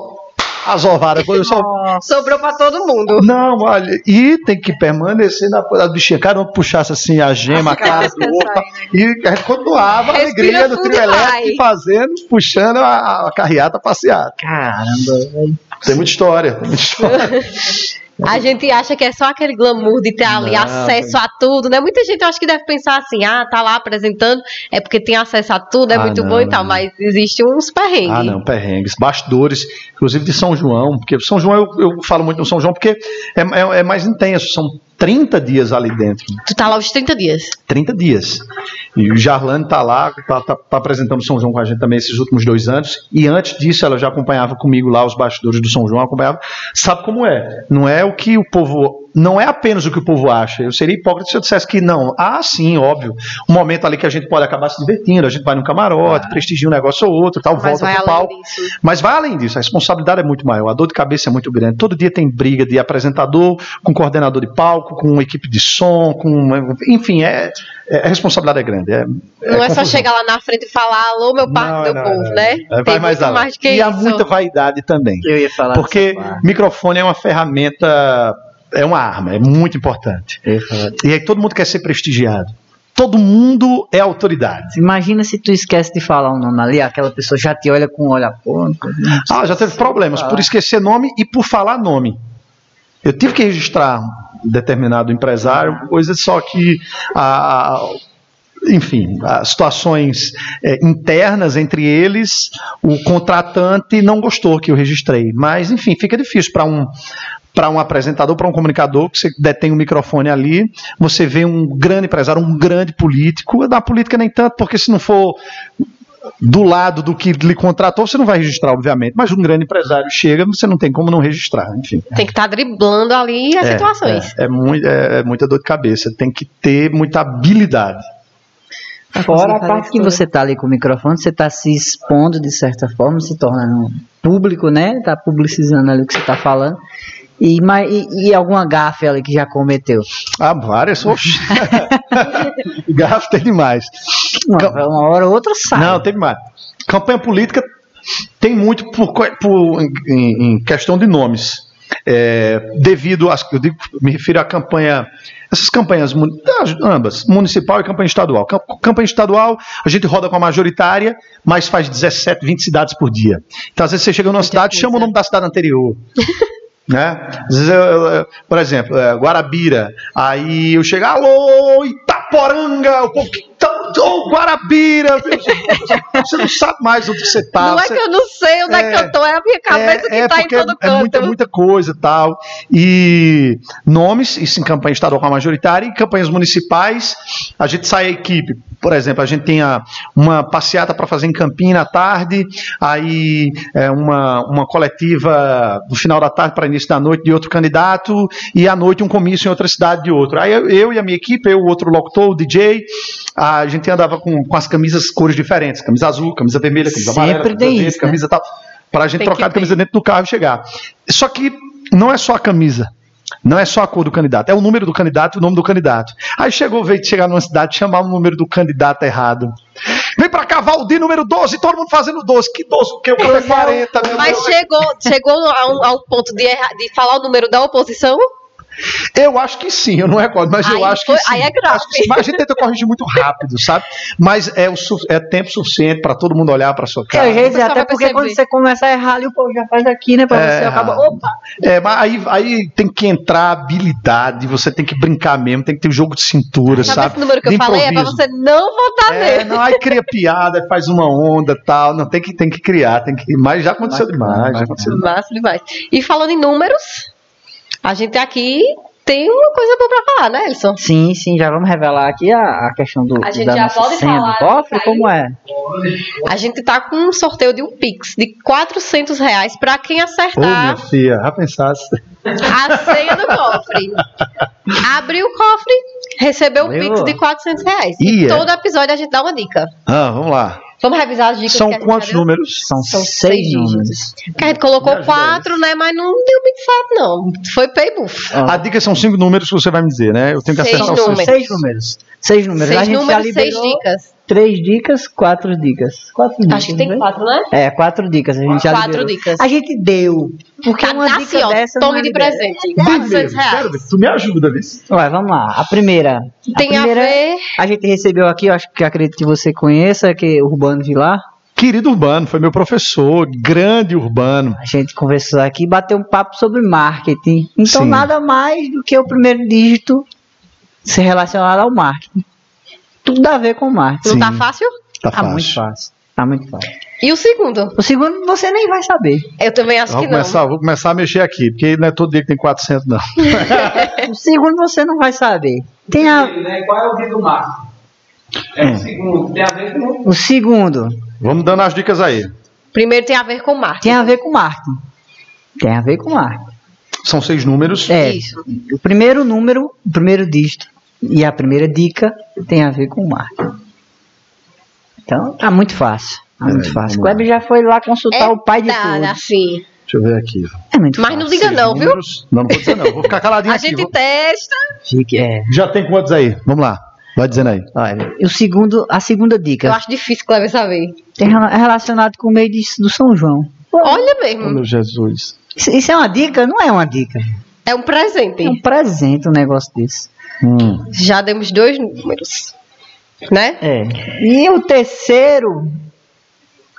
D: as ovadas. Eu só.
C: Sobrou pra todo mundo.
D: não, olha, e tem que permanecer na a bichinha. Cada um puxasse assim a gema, a cara do outro. tal. E a gente continuava a
C: Respira
D: alegria do trio
C: e
D: elétrico fazendo, puxando a, a carreata passeada.
B: Caramba, velho.
D: Tem muita história, tem muita história.
C: A gente acha que é só aquele glamour de ter ali
D: Não,
C: acesso a tudo, né? Muita gente eu acho que deve pensar assim, ah, tá lá apresentando, é porque tem acesso a tudo, é
D: Ah,
C: muito
D: não,
C: bom e tal, mas existe uns perrengues.
D: Ah, não, perrengues, bastidores, inclusive de São João, porque São João eu, eu falo muito no São João porque é, é- é mais intenso, são 30 dias ali dentro.
C: Tu tá lá os 30 dias.
D: 30 dias. E o Jarlane está lá, está tá, tá apresentando São João com a gente também esses últimos dois anos. E antes disso, ela já acompanhava comigo lá os bastidores do São João, acompanhava. Sabe como é? Não é o que o povo. Não é apenas o que o povo acha. Eu seria hipócrita se eu dissesse que não. Ah, sim, óbvio. Um momento ali que a gente pode acabar se divertindo, a gente vai no camarote, prestigia um negócio ou outro, tal,
C: Mas
D: volta pro palco.
C: disso.
D: Mas vai além disso, a responsabilidade é muito maior, a dor de cabeça é muito grande. Todo dia tem briga de apresentador, com coordenador de palco, com equipe de som, com. Enfim, é, é- a responsabilidade é grande. É,
C: Não é, só chegar lá na frente e falar, alô, meu parque, meu
D: não,
C: povo,
D: não,
C: né?
D: É,
C: Tem
D: vai mais
C: muito
D: além.
C: mais do que
D: e
C: isso.
D: há muita vaidade também.
B: Eu ia falar
D: Porque microfone é uma ferramenta, é uma arma, é muito importante.
B: Disso.
D: E aí todo mundo quer ser prestigiado. Todo mundo é autoridade.
B: Imagina se tu esquece de falar o nome ali, aquela pessoa já te olha com o olho precisa
D: Ah, já teve problemas
B: falar.
D: por esquecer nome e por falar nome. Eu tive que registrar um determinado empresário, coisa só que a, a- enfim, situações é, internas entre eles, o contratante não gostou que eu registrei. Mas, enfim, fica difícil para um para um apresentador, para um comunicador, que você detém o microfone ali, você vê um grande empresário, um grande político, da política nem tanto, porque se não for do lado do que lhe contratou, você não vai registrar, obviamente, mas um grande empresário chega, você não tem como não registrar, enfim.
C: Tem que estar driblando ali as
D: É,
C: situações.
D: É, é, mui- é- é muita dor de cabeça, tem que ter muita habilidade.
B: Fora a parte que você tá ali com o microfone, você tá se expondo de certa forma, se tornando público, né? Tá publicizando ali o que você tá falando. E, mas, e, e alguma gafe ali que já cometeu?
D: Ah, várias. Garrafa tem demais.
B: Uma,
D: Cam-
B: uma hora ou outra sai.
D: Não, tem demais. Campanha política tem muito por, por- em, em questão de nomes. É, devido às. Eu digo, me refiro à campanha. Essas campanhas, ambas, municipal e campanha estadual. Cam- Campanha estadual, a gente roda com a majoritária, mas faz 17, 20 cidades por dia. Então, às vezes, você chega numa cidade, chama o nome da cidade anterior. né? Às vezes, eu- eu- por exemplo, é, Guarabira, aí eu chego, alô, Itaporanga, o povo que tá, ô, Guarabira, você não sabe mais onde você tá.
C: não é
D: você-
C: que eu não sei onde é, que
D: É,
C: eu tô, é a minha cabeça que tá em todo
D: é
C: canto.
D: muita, muita coisa tal. E nomes, isso em campanha estadual com a majoritária, e campanhas municipais, a gente sai a equipe. Por exemplo, a gente tem a- uma passeata para fazer em Campina à tarde, aí é, uma, uma coletiva no final da tarde para início da noite de outro candidato, e à noite um comício em outra cidade de outro. Aí eu, eu e a minha equipe, eu, o outro locutor, o DJ, a gente andava com, com as camisas cores diferentes, camisa azul, camisa vermelha, camisa
B: Sempre
D: amarela, camisa
B: tem
D: verde,
B: isso, né?
D: camisa tal, para a gente
C: Tem
D: trocar
C: que
D: de camisa
C: ter.
D: dentro do carro e chegar. Só que não é só a camisa. Não é só a cor do candidato, é o número do candidato e o nome do candidato. Aí chegou, veio de chegar numa cidade, chamar o número do candidato errado. Vem pra cá, Valdir, número 12, todo mundo fazendo 12. Que 12 o quê? O cara é 40, meu
C: Mas
D: Deus.
C: chegou, chegou a um, a um ponto de, erra- de falar o número da oposição?
D: Eu acho que sim, eu não recordo, mas eu
C: Aí
D: acho
C: foi-
D: que sim.
C: aí é grave.
D: Acho que sim, Mas a gente tenta corrigir muito rápido, sabe? Mas é, o, su- é tempo suficiente pra todo mundo olhar pra sua cara.
B: É, gente,
C: pessoal
B: até porque
C: perceber.
B: quando você começa a errar ali, o povo já faz aqui, né? Pra
D: É,
B: você acaba. Opa!
D: É, mas aí, aí tem que entrar habilidade, você tem que brincar mesmo, tem que ter um jogo de cintura,
C: Sabe,
D: sabe?
C: esse número que
D: De
C: eu falei? É pra
D: improviso.
C: você não votar
D: É,
C: nele.
D: não, aí cria piada, faz uma onda tal. Não, tem que, tem que criar, tem que. Mas já aconteceu
B: Bacana,
D: demais, já
B: bacana.
D: aconteceu demais.
C: Massa demais. E falando em números, a gente aqui tem uma coisa boa pra falar, né, Elson?
B: Sim, sim, já vamos revelar aqui a, a questão do,
C: A gente
B: da
C: já
B: nossa
C: pode
B: senha
C: falar
B: do cofre,
C: aí?
B: como é?
C: A gente tá com um sorteio de um Pix de 400 reais pra quem
D: Ô,
C: acertar
D: minha filha, já pensasse.
C: a senha do cofre. Abriu o cofre, recebeu um
B: Levou.
C: Pix de 400 reais. E
D: é?
C: todo episódio a gente dá uma dica.
D: Ah, vamos lá.
C: Vamos revisar as dicas
D: São quantos números?
B: São,
C: São
B: seis,
C: seis
B: números.
C: Que a gente colocou
D: ajuda
C: quatro, né? Mas não deu muito certo, não. Foi paybuff.
B: Ó,
D: A dica são cinco números que você vai me dizer, né? Eu tenho que
C: Seis
D: acertar
B: são
D: os
C: números.
D: Seis.
B: seis números. Seis a
C: Seis
B: gente já
C: números, seis
B: liberou
C: dicas.
B: três dicas, quatro dicas. Quatro dicas.
C: Acho que tem
B: né?
C: quatro, né?
B: É, quatro dicas. A gente já
C: Quatro
B: liberou.
C: dicas.
B: A gente deu. Porque
C: Tá,
B: uma
C: tá
B: dica
C: assim,
B: dessa não
C: Tome
B: é
C: de
B: libera.
C: presente.
D: Vai
C: 400
D: mesmo,
C: reais.
D: quero ver. Tu me ajuda, viu?
B: Ué, vamos lá. A primeira.
C: Tem a
B: primeira,
C: ver.
B: A gente recebeu aqui, eu acho que acredito que você conheça, que é Urbano Vilar.
D: Querido Urbano, foi meu professor, grande Urbano.
B: A gente conversou aqui e bateu um papo sobre marketing. Então,
D: Sim.
B: nada mais do que o primeiro dígito ser relacionado ao marketing. Tudo a ver com marketing.
C: Não tá
D: Sim.
C: fácil?
D: Tá
B: Tá
D: fácil.
B: muito fácil. Tá muito fácil.
C: E o segundo?
B: O segundo você nem vai saber.
C: Eu também acho
D: Vou
C: que não.
D: começar, vou começar a mexer aqui, porque não é todo dia que tem 400, não.
B: O segundo você não vai saber. Tem a,
E: né? Qual é o vídeo do marketing? É o segundo, tem a ver com
B: o segundo
D: Vamos dando as dicas aí.
C: Primeiro tem a ver com marketing.
B: tem a ver com marketing. Tem a ver com marketing.
D: São seis números.
B: É,
C: Isso.
B: o primeiro número, o primeiro dígito e a primeira dica tem a ver com marketing. Então, tá muito fácil. Tá
D: É,
B: muito fácil. O. Kleber já foi lá consultar o pai de
C: Tá,
B: todos.
C: assim.
D: Deixa eu ver aqui.
B: É muito
C: Mas
B: fácil.
C: não diga não, viu?
D: Números. Não, não vou dizer não. Vou ficar caladinho
C: A
D: aqui.
C: gente
D: Vou-
C: testa.
B: Fique- é.
D: Já tem quantos aí? Vamos lá. Vai dizendo aí.
B: Olha, e o segundo, a segunda
C: Eu
B: dica
C: acho difícil Cleber saber.
B: tem é relacionado com o mês de- do São João.
C: Olha
D: Oh,
C: mesmo.
D: meu Jesus.
B: Isso, isso é uma dica? Não é uma dica.
C: É um presente.
B: É um presente um negócio desse.
D: Hum.
C: Já demos dois números. Né?
B: É. E o terceiro,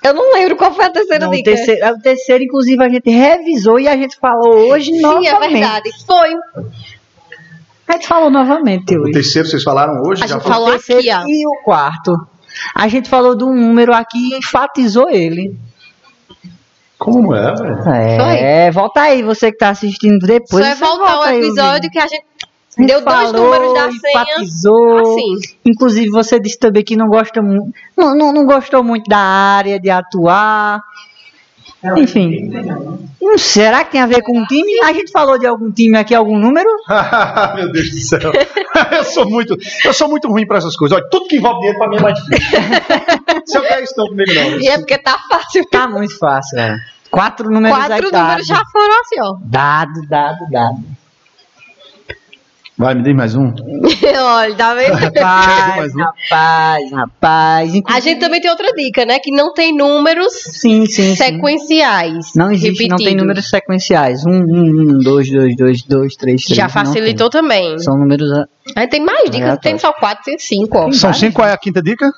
C: Eu não lembro qual foi a terceira
B: não, o
C: dica.
B: terceiro, o terceiro, inclusive, a gente revisou e a gente falou hoje
C: Sim,
B: novamente.
C: é verdade. Foi.
B: A gente falou novamente
D: O
B: hoje.
D: terceiro vocês falaram hoje?
C: A
D: já
C: gente
D: foi?
C: falou
B: o terceiro
C: aqui, ó.
B: e o quarto. A gente falou de um número aqui e enfatizou ele.
D: Como é, velho?
B: É, volta aí, você que tá assistindo depois.
C: Só é voltar
B: volta
C: ao
B: aí,
C: episódio
B: vídeo.
C: que a gente deu dois
B: falou,
C: números da senha. Assim.
B: Inclusive, você disse também que não gosta muito. Não, não, não gostou muito da área de atuar. Enfim. Hum, será que tem a ver com um time? A gente falou de algum time aqui, algum número?
D: Meu Deus do céu. eu sou muito, eu sou muito ruim pra essas coisas. Olha, tudo que envolve dinheiro pra mim é mais difícil. Se eu quero não comigo não.
C: E é porque tá fácil.
B: Tá muito fácil, velho. Quatro números aí
C: Quatro
B: dado.
C: números já foram assim, ó.
B: Dado, dado, dado.
D: Vai, me diz mais um.
C: Olha, tá vendo?
B: Rapaz,
D: um?
B: rapaz, rapaz.
C: A
B: Inclusive-
C: gente também tem outra dica, né? Que não tem números
B: Sim, sim, sim.
C: sequenciais.
B: Não existe, não tem números sequenciais. Um, um, um, dois, dois, dois, dois, três, três.
C: Já facilitou também.
B: São números. a-
C: Aí tem mais dicas,
B: Aleatório.
C: tem só quatro, tem cinco, ó.
D: São cinco, qual é a quinta dica?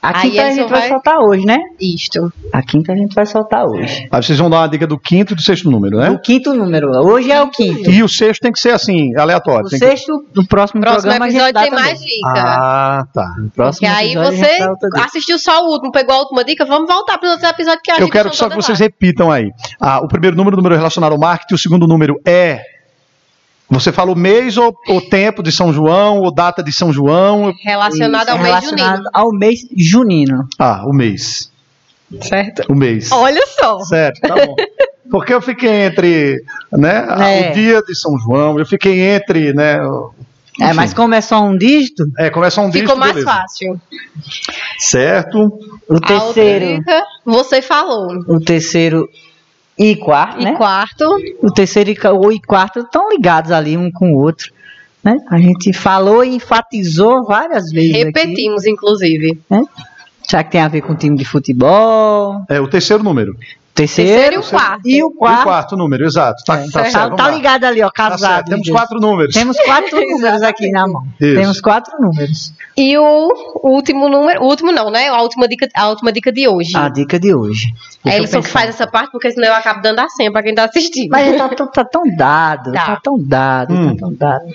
B: A
C: Aí
B: quinta a gente vai
C: vai-
B: soltar hoje, né?
C: Isto.
B: A quinta a gente vai soltar hoje.
D: Aí vocês vão dar uma dica do quinto e do sexto número, né?
B: O quinto número. Hoje é o quinto.
D: E o sexto tem que ser assim, aleatório.
B: O
D: tem que-
B: sexto, no próximo,
C: Próximo
B: programa, a gente
C: episódio
B: dá
C: tem
B: também.
C: mais dica.
D: Ah, tá.
B: No
C: Que
B: próximo
C: aí
B: episódio a gente
C: você assistiu só o último, pegou a última dica, vamos voltar para os outros episódios que a
D: Eu
C: gente
D: quero que só que vocês repitam aí. Ah, o primeiro número, o número relacionado ao marketing, o segundo número é. Você fala o mês ou o tempo de São João, ou data de São João?
C: Relacionado ao
B: Isso,
C: mês
B: relacionado
C: junino.
B: ao mês junino.
D: Ah, o mês.
C: Certo?
D: O mês.
C: Olha só.
D: Certo, tá bom. Porque eu fiquei entre né,
B: É.
D: o dia de São João, eu fiquei entre, né? o-
B: É,
D: enfim.
B: mas como é só um dígito,
D: É, começa um
C: Ficou
D: dígito,
C: mais
D: beleza.
C: fácil.
D: Certo.
B: o
C: A outra
B: terceiro,
C: dica, você falou.
B: o terceiro e quarto,
C: E
B: né?
C: quarto,
B: O terceiro e o quarto estão ligados ali um com o outro. Né? A gente falou e enfatizou várias vezes aqui.
C: repetimos, inclusive.
B: Será que tem a ver com time de futebol?
D: É o terceiro número.
B: Terceiro,
C: Terceiro e o quarto.
B: e o
D: E o
B: quarto.
D: número, exato. Tá,
B: É.
D: tá
B: Tá,
D: certo.
B: tá ligado ali, ó,
D: Tá
B: casado.
D: certo. Temos
B: Deus.
D: quatro números.
B: Temos quatro números aqui na mão.
D: Isso.
B: Temos quatro números.
C: E o último número, o último não, né? A última dica, a última dica de hoje.
B: A dica de hoje.
C: é
B: Deixa
C: ele só que faz essa parte, porque senão eu acabo dando a senha pra quem tá assistindo.
B: Mas tá, tão- tá tão dado,
C: Tá.
B: tá, tão dado,
D: Hum.
B: tá tão dado.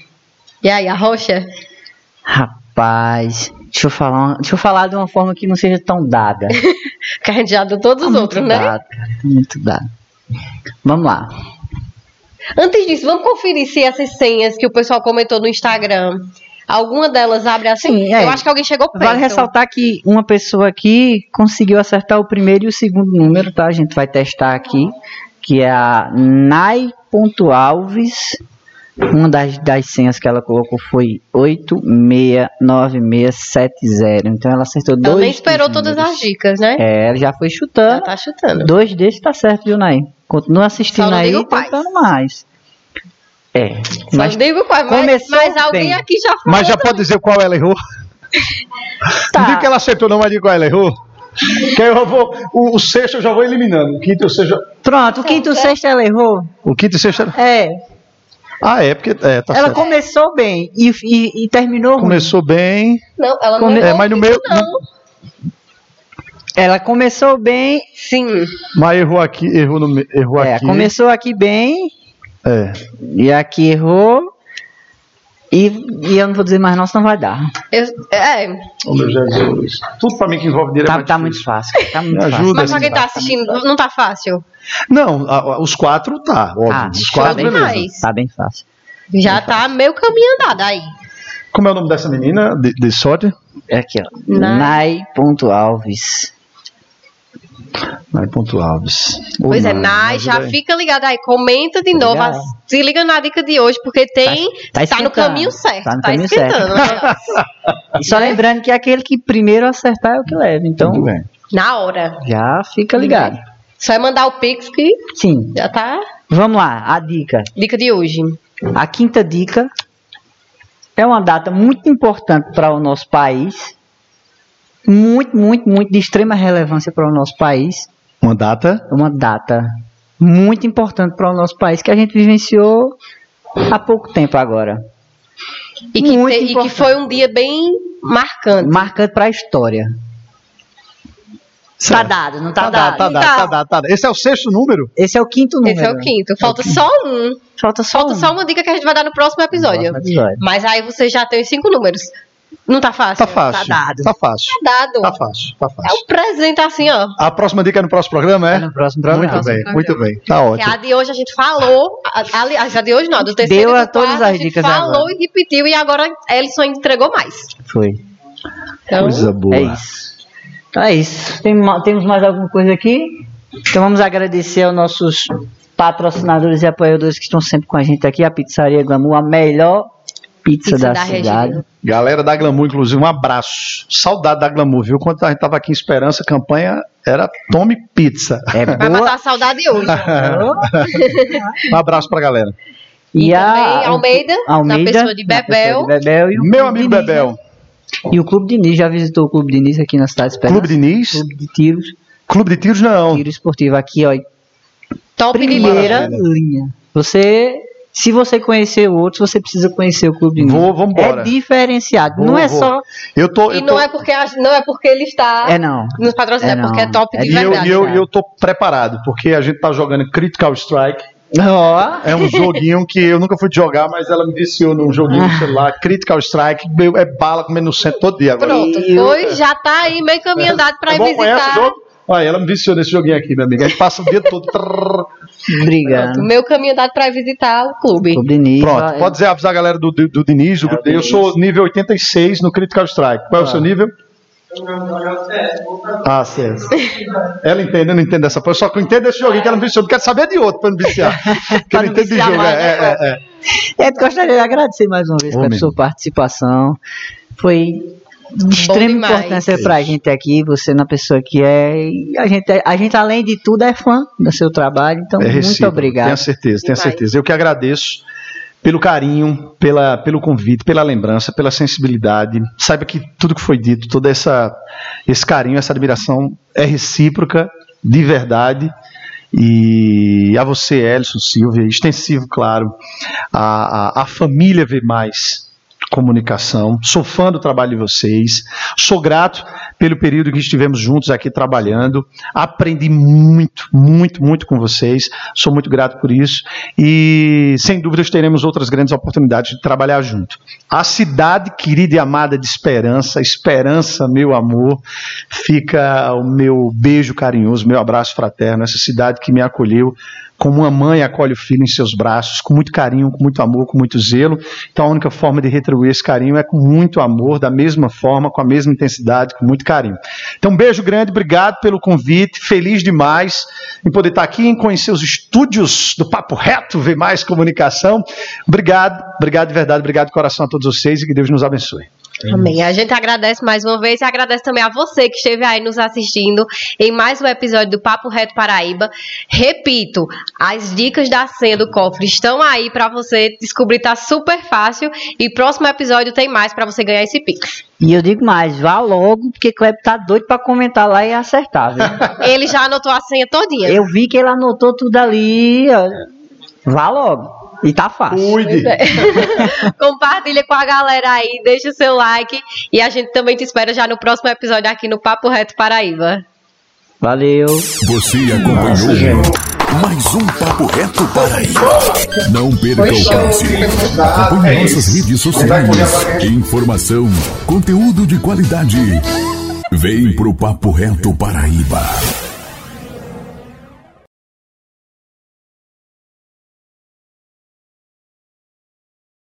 C: E aí, a rocha?
B: Rapaz, deixa eu falar, deixa eu falar de uma forma que não seja tão dada.
C: Deu todos os outros, né?
B: dado, muito dado. Vamos lá.
C: Antes disso, vamos conferir se essas senhas que o pessoal comentou no Instagram, alguma delas abre assim?
B: Sim, é.
C: Eu acho que alguém chegou perto.
B: Vale ressaltar que uma pessoa aqui conseguiu acertar o primeiro e o segundo número, tá? A gente vai testar aqui, que é a Nai.alves. Uma das, das senhas que ela colocou foi 869670. Então ela acertou
C: Ela
B: dois.
C: nem esperou todas as dicas, né?
B: É, ela já foi
C: Já
B: chutando.
C: tá chutando.
B: Dois desses tá certo, viu, Nai? Continua assistindo
C: Só
B: aí,
C: quais.
B: tentando mais. É.
C: Só
B: Mas
C: digo qual, mas, mas alguém
B: bem.
C: aqui já falou.
D: Mas já pode dizer qual ela errou?
B: tá.
D: Não diga que ela acertou, não, mas diga qual ela errou. Que aí eu vou. O, o sexto eu já vou eliminando. O quinto e o sexto.
B: Pronto, o quinto e o sexto ela errou.
D: O quinto e o sexto.
B: É.
D: Ah, é, porque. É, tá
B: ela
D: certo.
B: começou bem e, e, e terminou ruim.
D: Começou bem.
C: Não, ela não
B: Come-
D: É, mas no meio-
C: não.
B: Ela começou bem,
C: Sim.
D: Mas errou aqui, errou, no, errou
B: é,
D: aqui.
B: começou aqui bem
D: É.
B: e aqui errou. E, e eu não vou dizer mais não, senão vai dar.
C: Eu, é,
D: Oh, meu Jesus. Tudo pra mim que envolve dinheiro é
B: Tá,
D: mais
B: tá
D: difícil.
B: muito fácil. Tá muito
D: Me ajuda,
B: fácil.
C: mas pra quem tá
B: Tá
C: assistindo, não tá fácil.
D: Não, a- a- os quatro tá, óbvio.
B: Ah,
D: os
C: show
D: quatro, beleza.
B: fácil. Tá bem fácil.
C: Já tá meio caminho andado aí.
D: Como é o nome dessa menina? De, de sorte?
B: É aqui, ó.
C: Nai.
B: Nai.alves.
D: Nai Ponto Alves. Ou
C: Pois é,
D: Nai,
C: já
D: aí.
C: fica ligado aí. Comenta de novo.
B: ligado.
C: as- Se liga na dica de hoje, porque tem.
B: Tá
C: Tá, no
B: esquentando.
C: caminho certo.
B: Tá no
C: Tá,
B: caminho
C: esquentando. né?
B: E só lembrando que aquele que primeiro acertar é o que leva. Então.
C: Na hora.
B: já fica ligado.
C: Só é mandar o Pix que
B: Sim.
C: já tá.
B: Vamos lá, a dica.
C: Dica de hoje.
B: A quinta dica é uma data muito importante para o nosso país. Muito, muito, muito de extrema relevância para o nosso país.
D: Uma data.
B: É uma data muito importante para o nosso país que a gente vivenciou há pouco tempo agora.
C: E que,
B: Muito
C: te- e que foi um dia bem marcante.
B: Marcante para a história. Tá
D: Certo.
B: dado, não tá,
D: Tá
B: dado?
D: dado, tá dado, tá dado, tá dado. Esse é o sexto número?
B: Esse é o quinto número.
C: Esse é o quinto. Falta só um.
B: Falta só
C: Falta
B: um.
C: só uma dica que a gente vai dar no próximo episódio.
B: Próximo episódio.
C: Mas aí você já tem os cinco números. Não tá fácil?
D: Tá fácil.
B: Tá dado.
D: Tá fácil.
C: Tá dado.
D: Tá fácil, tá
C: É
D: fácil.
C: um presente assim, ó.
D: A próxima dica é no próximo programa, é?
B: É no próximo programa.
D: Muito bem,
C: Próximo
D: muito bem. Tá
C: Que
D: ótimo.
C: a de hoje a gente falou. a- Aliás, a de hoje não, do terceiro
B: Deu a todas
C: quarto,
B: as
C: a gente
B: dicas
C: falou
B: agora.
C: e repetiu e agora Ellison entregou mais.
B: Foi.
C: Então,
D: Coisa boa.
B: É isso. Então é isso. Tem temos mais alguma coisa aqui? Então vamos agradecer aos nossos patrocinadores e apoiadores que estão sempre com a gente aqui. A Pizzaria Glamour, a melhor pizza,
C: Pizza
B: da,
C: da
B: cidade.
C: região.
D: Galera da Glamour, inclusive, um abraço. Saudade da Glamour, viu? Quando a gente tava aqui em Esperança, a campanha era Tome Pizza.
B: É
C: Vai
B: boa.
C: matar a saudade hoje.
D: Um abraço pra galera.
C: E,
B: E,
C: também
B: a
C: Almeida,
B: Almeida,
C: na pessoa de
B: na pessoa
C: Bebel.
B: de Bebel e o
D: Meu amigo Bebel.
B: né? E o Clube Diniz, já visitou o Clube Diniz aqui na cidade de Esperança?
D: Clube Diniz?
B: Clube de tiros,
D: Clube de Tiros, não.
B: tiro esportivo aqui, ó.
C: Top de
B: Primeira
C: linha.
B: Você, se você conhecer outros, você precisa conhecer o Clube Diniz.
D: Vou, vambora.
B: É diferenciado.
D: Vou,
B: não é
D: vou.
B: só.
D: Eu tô,
C: E
D: eu tô,
C: não é, porque, não é porque ele está
B: É não.
C: nos patrocínios,
B: É
C: é, porque é top
B: É
C: de
D: e eu,
C: verdade.
D: e eu,
B: cara.
D: e eu tô preparado, porque a gente tá jogando Critical Strike.
B: Ó.
D: É um joguinho que eu nunca fui jogar, mas ela me viciou num joguinho no celular. Critical Strike, é bala comendo no centro todo dia agora.
C: Pronto,
B: Eu-
C: pois já tá aí meio caminho andado pra
D: É
C: ir
D: bom, conhece o
C: visitar.
D: jogo? Olha, ela me viciou nesse joguinho aqui, meu amigo. A gente passa o dia todo.
B: Obrigado.
C: Meu caminho andado pra ir visitar o clube.
B: Clube Diniz.
D: Pronto,
B: vai-
D: pode dizer, avisar a galera do, do, do Diniz, do
B: É,
D: grupo. Eu
B: Diniz.
D: sou nível 86 no Critical Strike. Qual é o
B: Ah.
D: seu nível? Ah, certo. Ela entende, eu não entendo dessa coisa. Só que eu entendo desse joguinho que ela me viciou. Não quero saber de outro pra não viciar. Porque eu não entendo de
B: viciar
D: jogo.
B: mais,
D: É,
B: né,
D: é, é, é.
B: É, gostaria de agradecer mais uma vez pela sua participação. Foi de extrema
C: demais.
B: importância pra gente aqui, você na pessoa que é. A gente, a gente, além de tudo, é fã do seu trabalho. Então,
D: É
B: muito obrigado.
D: Tenho certeza, tenho certeza. Eu que agradeço pelo carinho, pela, pelo convite, pela lembrança, pela sensibilidade. Saiba que tudo que foi dito, todo essa, esse carinho, essa admiração é recíproca, de verdade. E a você, Elson Silvia, extensivo, claro, a, a, a família vê mais comunicação. Sou fã do trabalho de vocês. Sou grato pelo período que estivemos juntos aqui trabalhando. Aprendi muito, muito, muito com vocês. Sou muito grato por isso. E sem dúvidas teremos outras grandes oportunidades de trabalhar junto. A cidade querida e amada de Esperança, Esperança, meu amor, fica o meu beijo carinhoso, meu abraço fraterno. Essa cidade que me acolheu como uma mãe acolhe o filho em seus braços, com muito carinho, com muito amor, com muito zelo. Então a única forma de retribuir esse carinho é com muito amor, da mesma forma, com a mesma intensidade, com muito carinho. Então um beijo grande, obrigado pelo convite, feliz demais em poder estar aqui, em conhecer os estúdios do Papo Reto, ver mais comunicação. Obrigado, obrigado de verdade, obrigado de coração a todos vocês e que Deus nos abençoe.
C: Amém. A gente agradece mais uma vez e agradece também a você que esteve aí nos assistindo em mais um episódio do Papo Reto Paraíba. Repito, as dicas da senha do cofre estão aí para você descobrir, tá super fácil. E próximo episódio tem mais para você ganhar esse Pix.
B: E eu digo mais, vá logo, porque Kleber tá doido pra comentar lá e acertar, viu?
C: Ele já anotou a senha todinha.
B: eu vi que ele anotou tudo ali. Vá logo. E tá fácil.
D: Cuide!
C: Compartilha com a galera aí, deixa o seu like e a gente também te espera já no próximo episódio aqui no Papo Reto Paraíba.
B: Valeu.
A: Você acompanhou mais um Papo Reto Paraíba. Não perca o próximo. Acompanhe nossas redes sociais. Informação, conteúdo de qualidade. Vem pro Papo Reto Paraíba.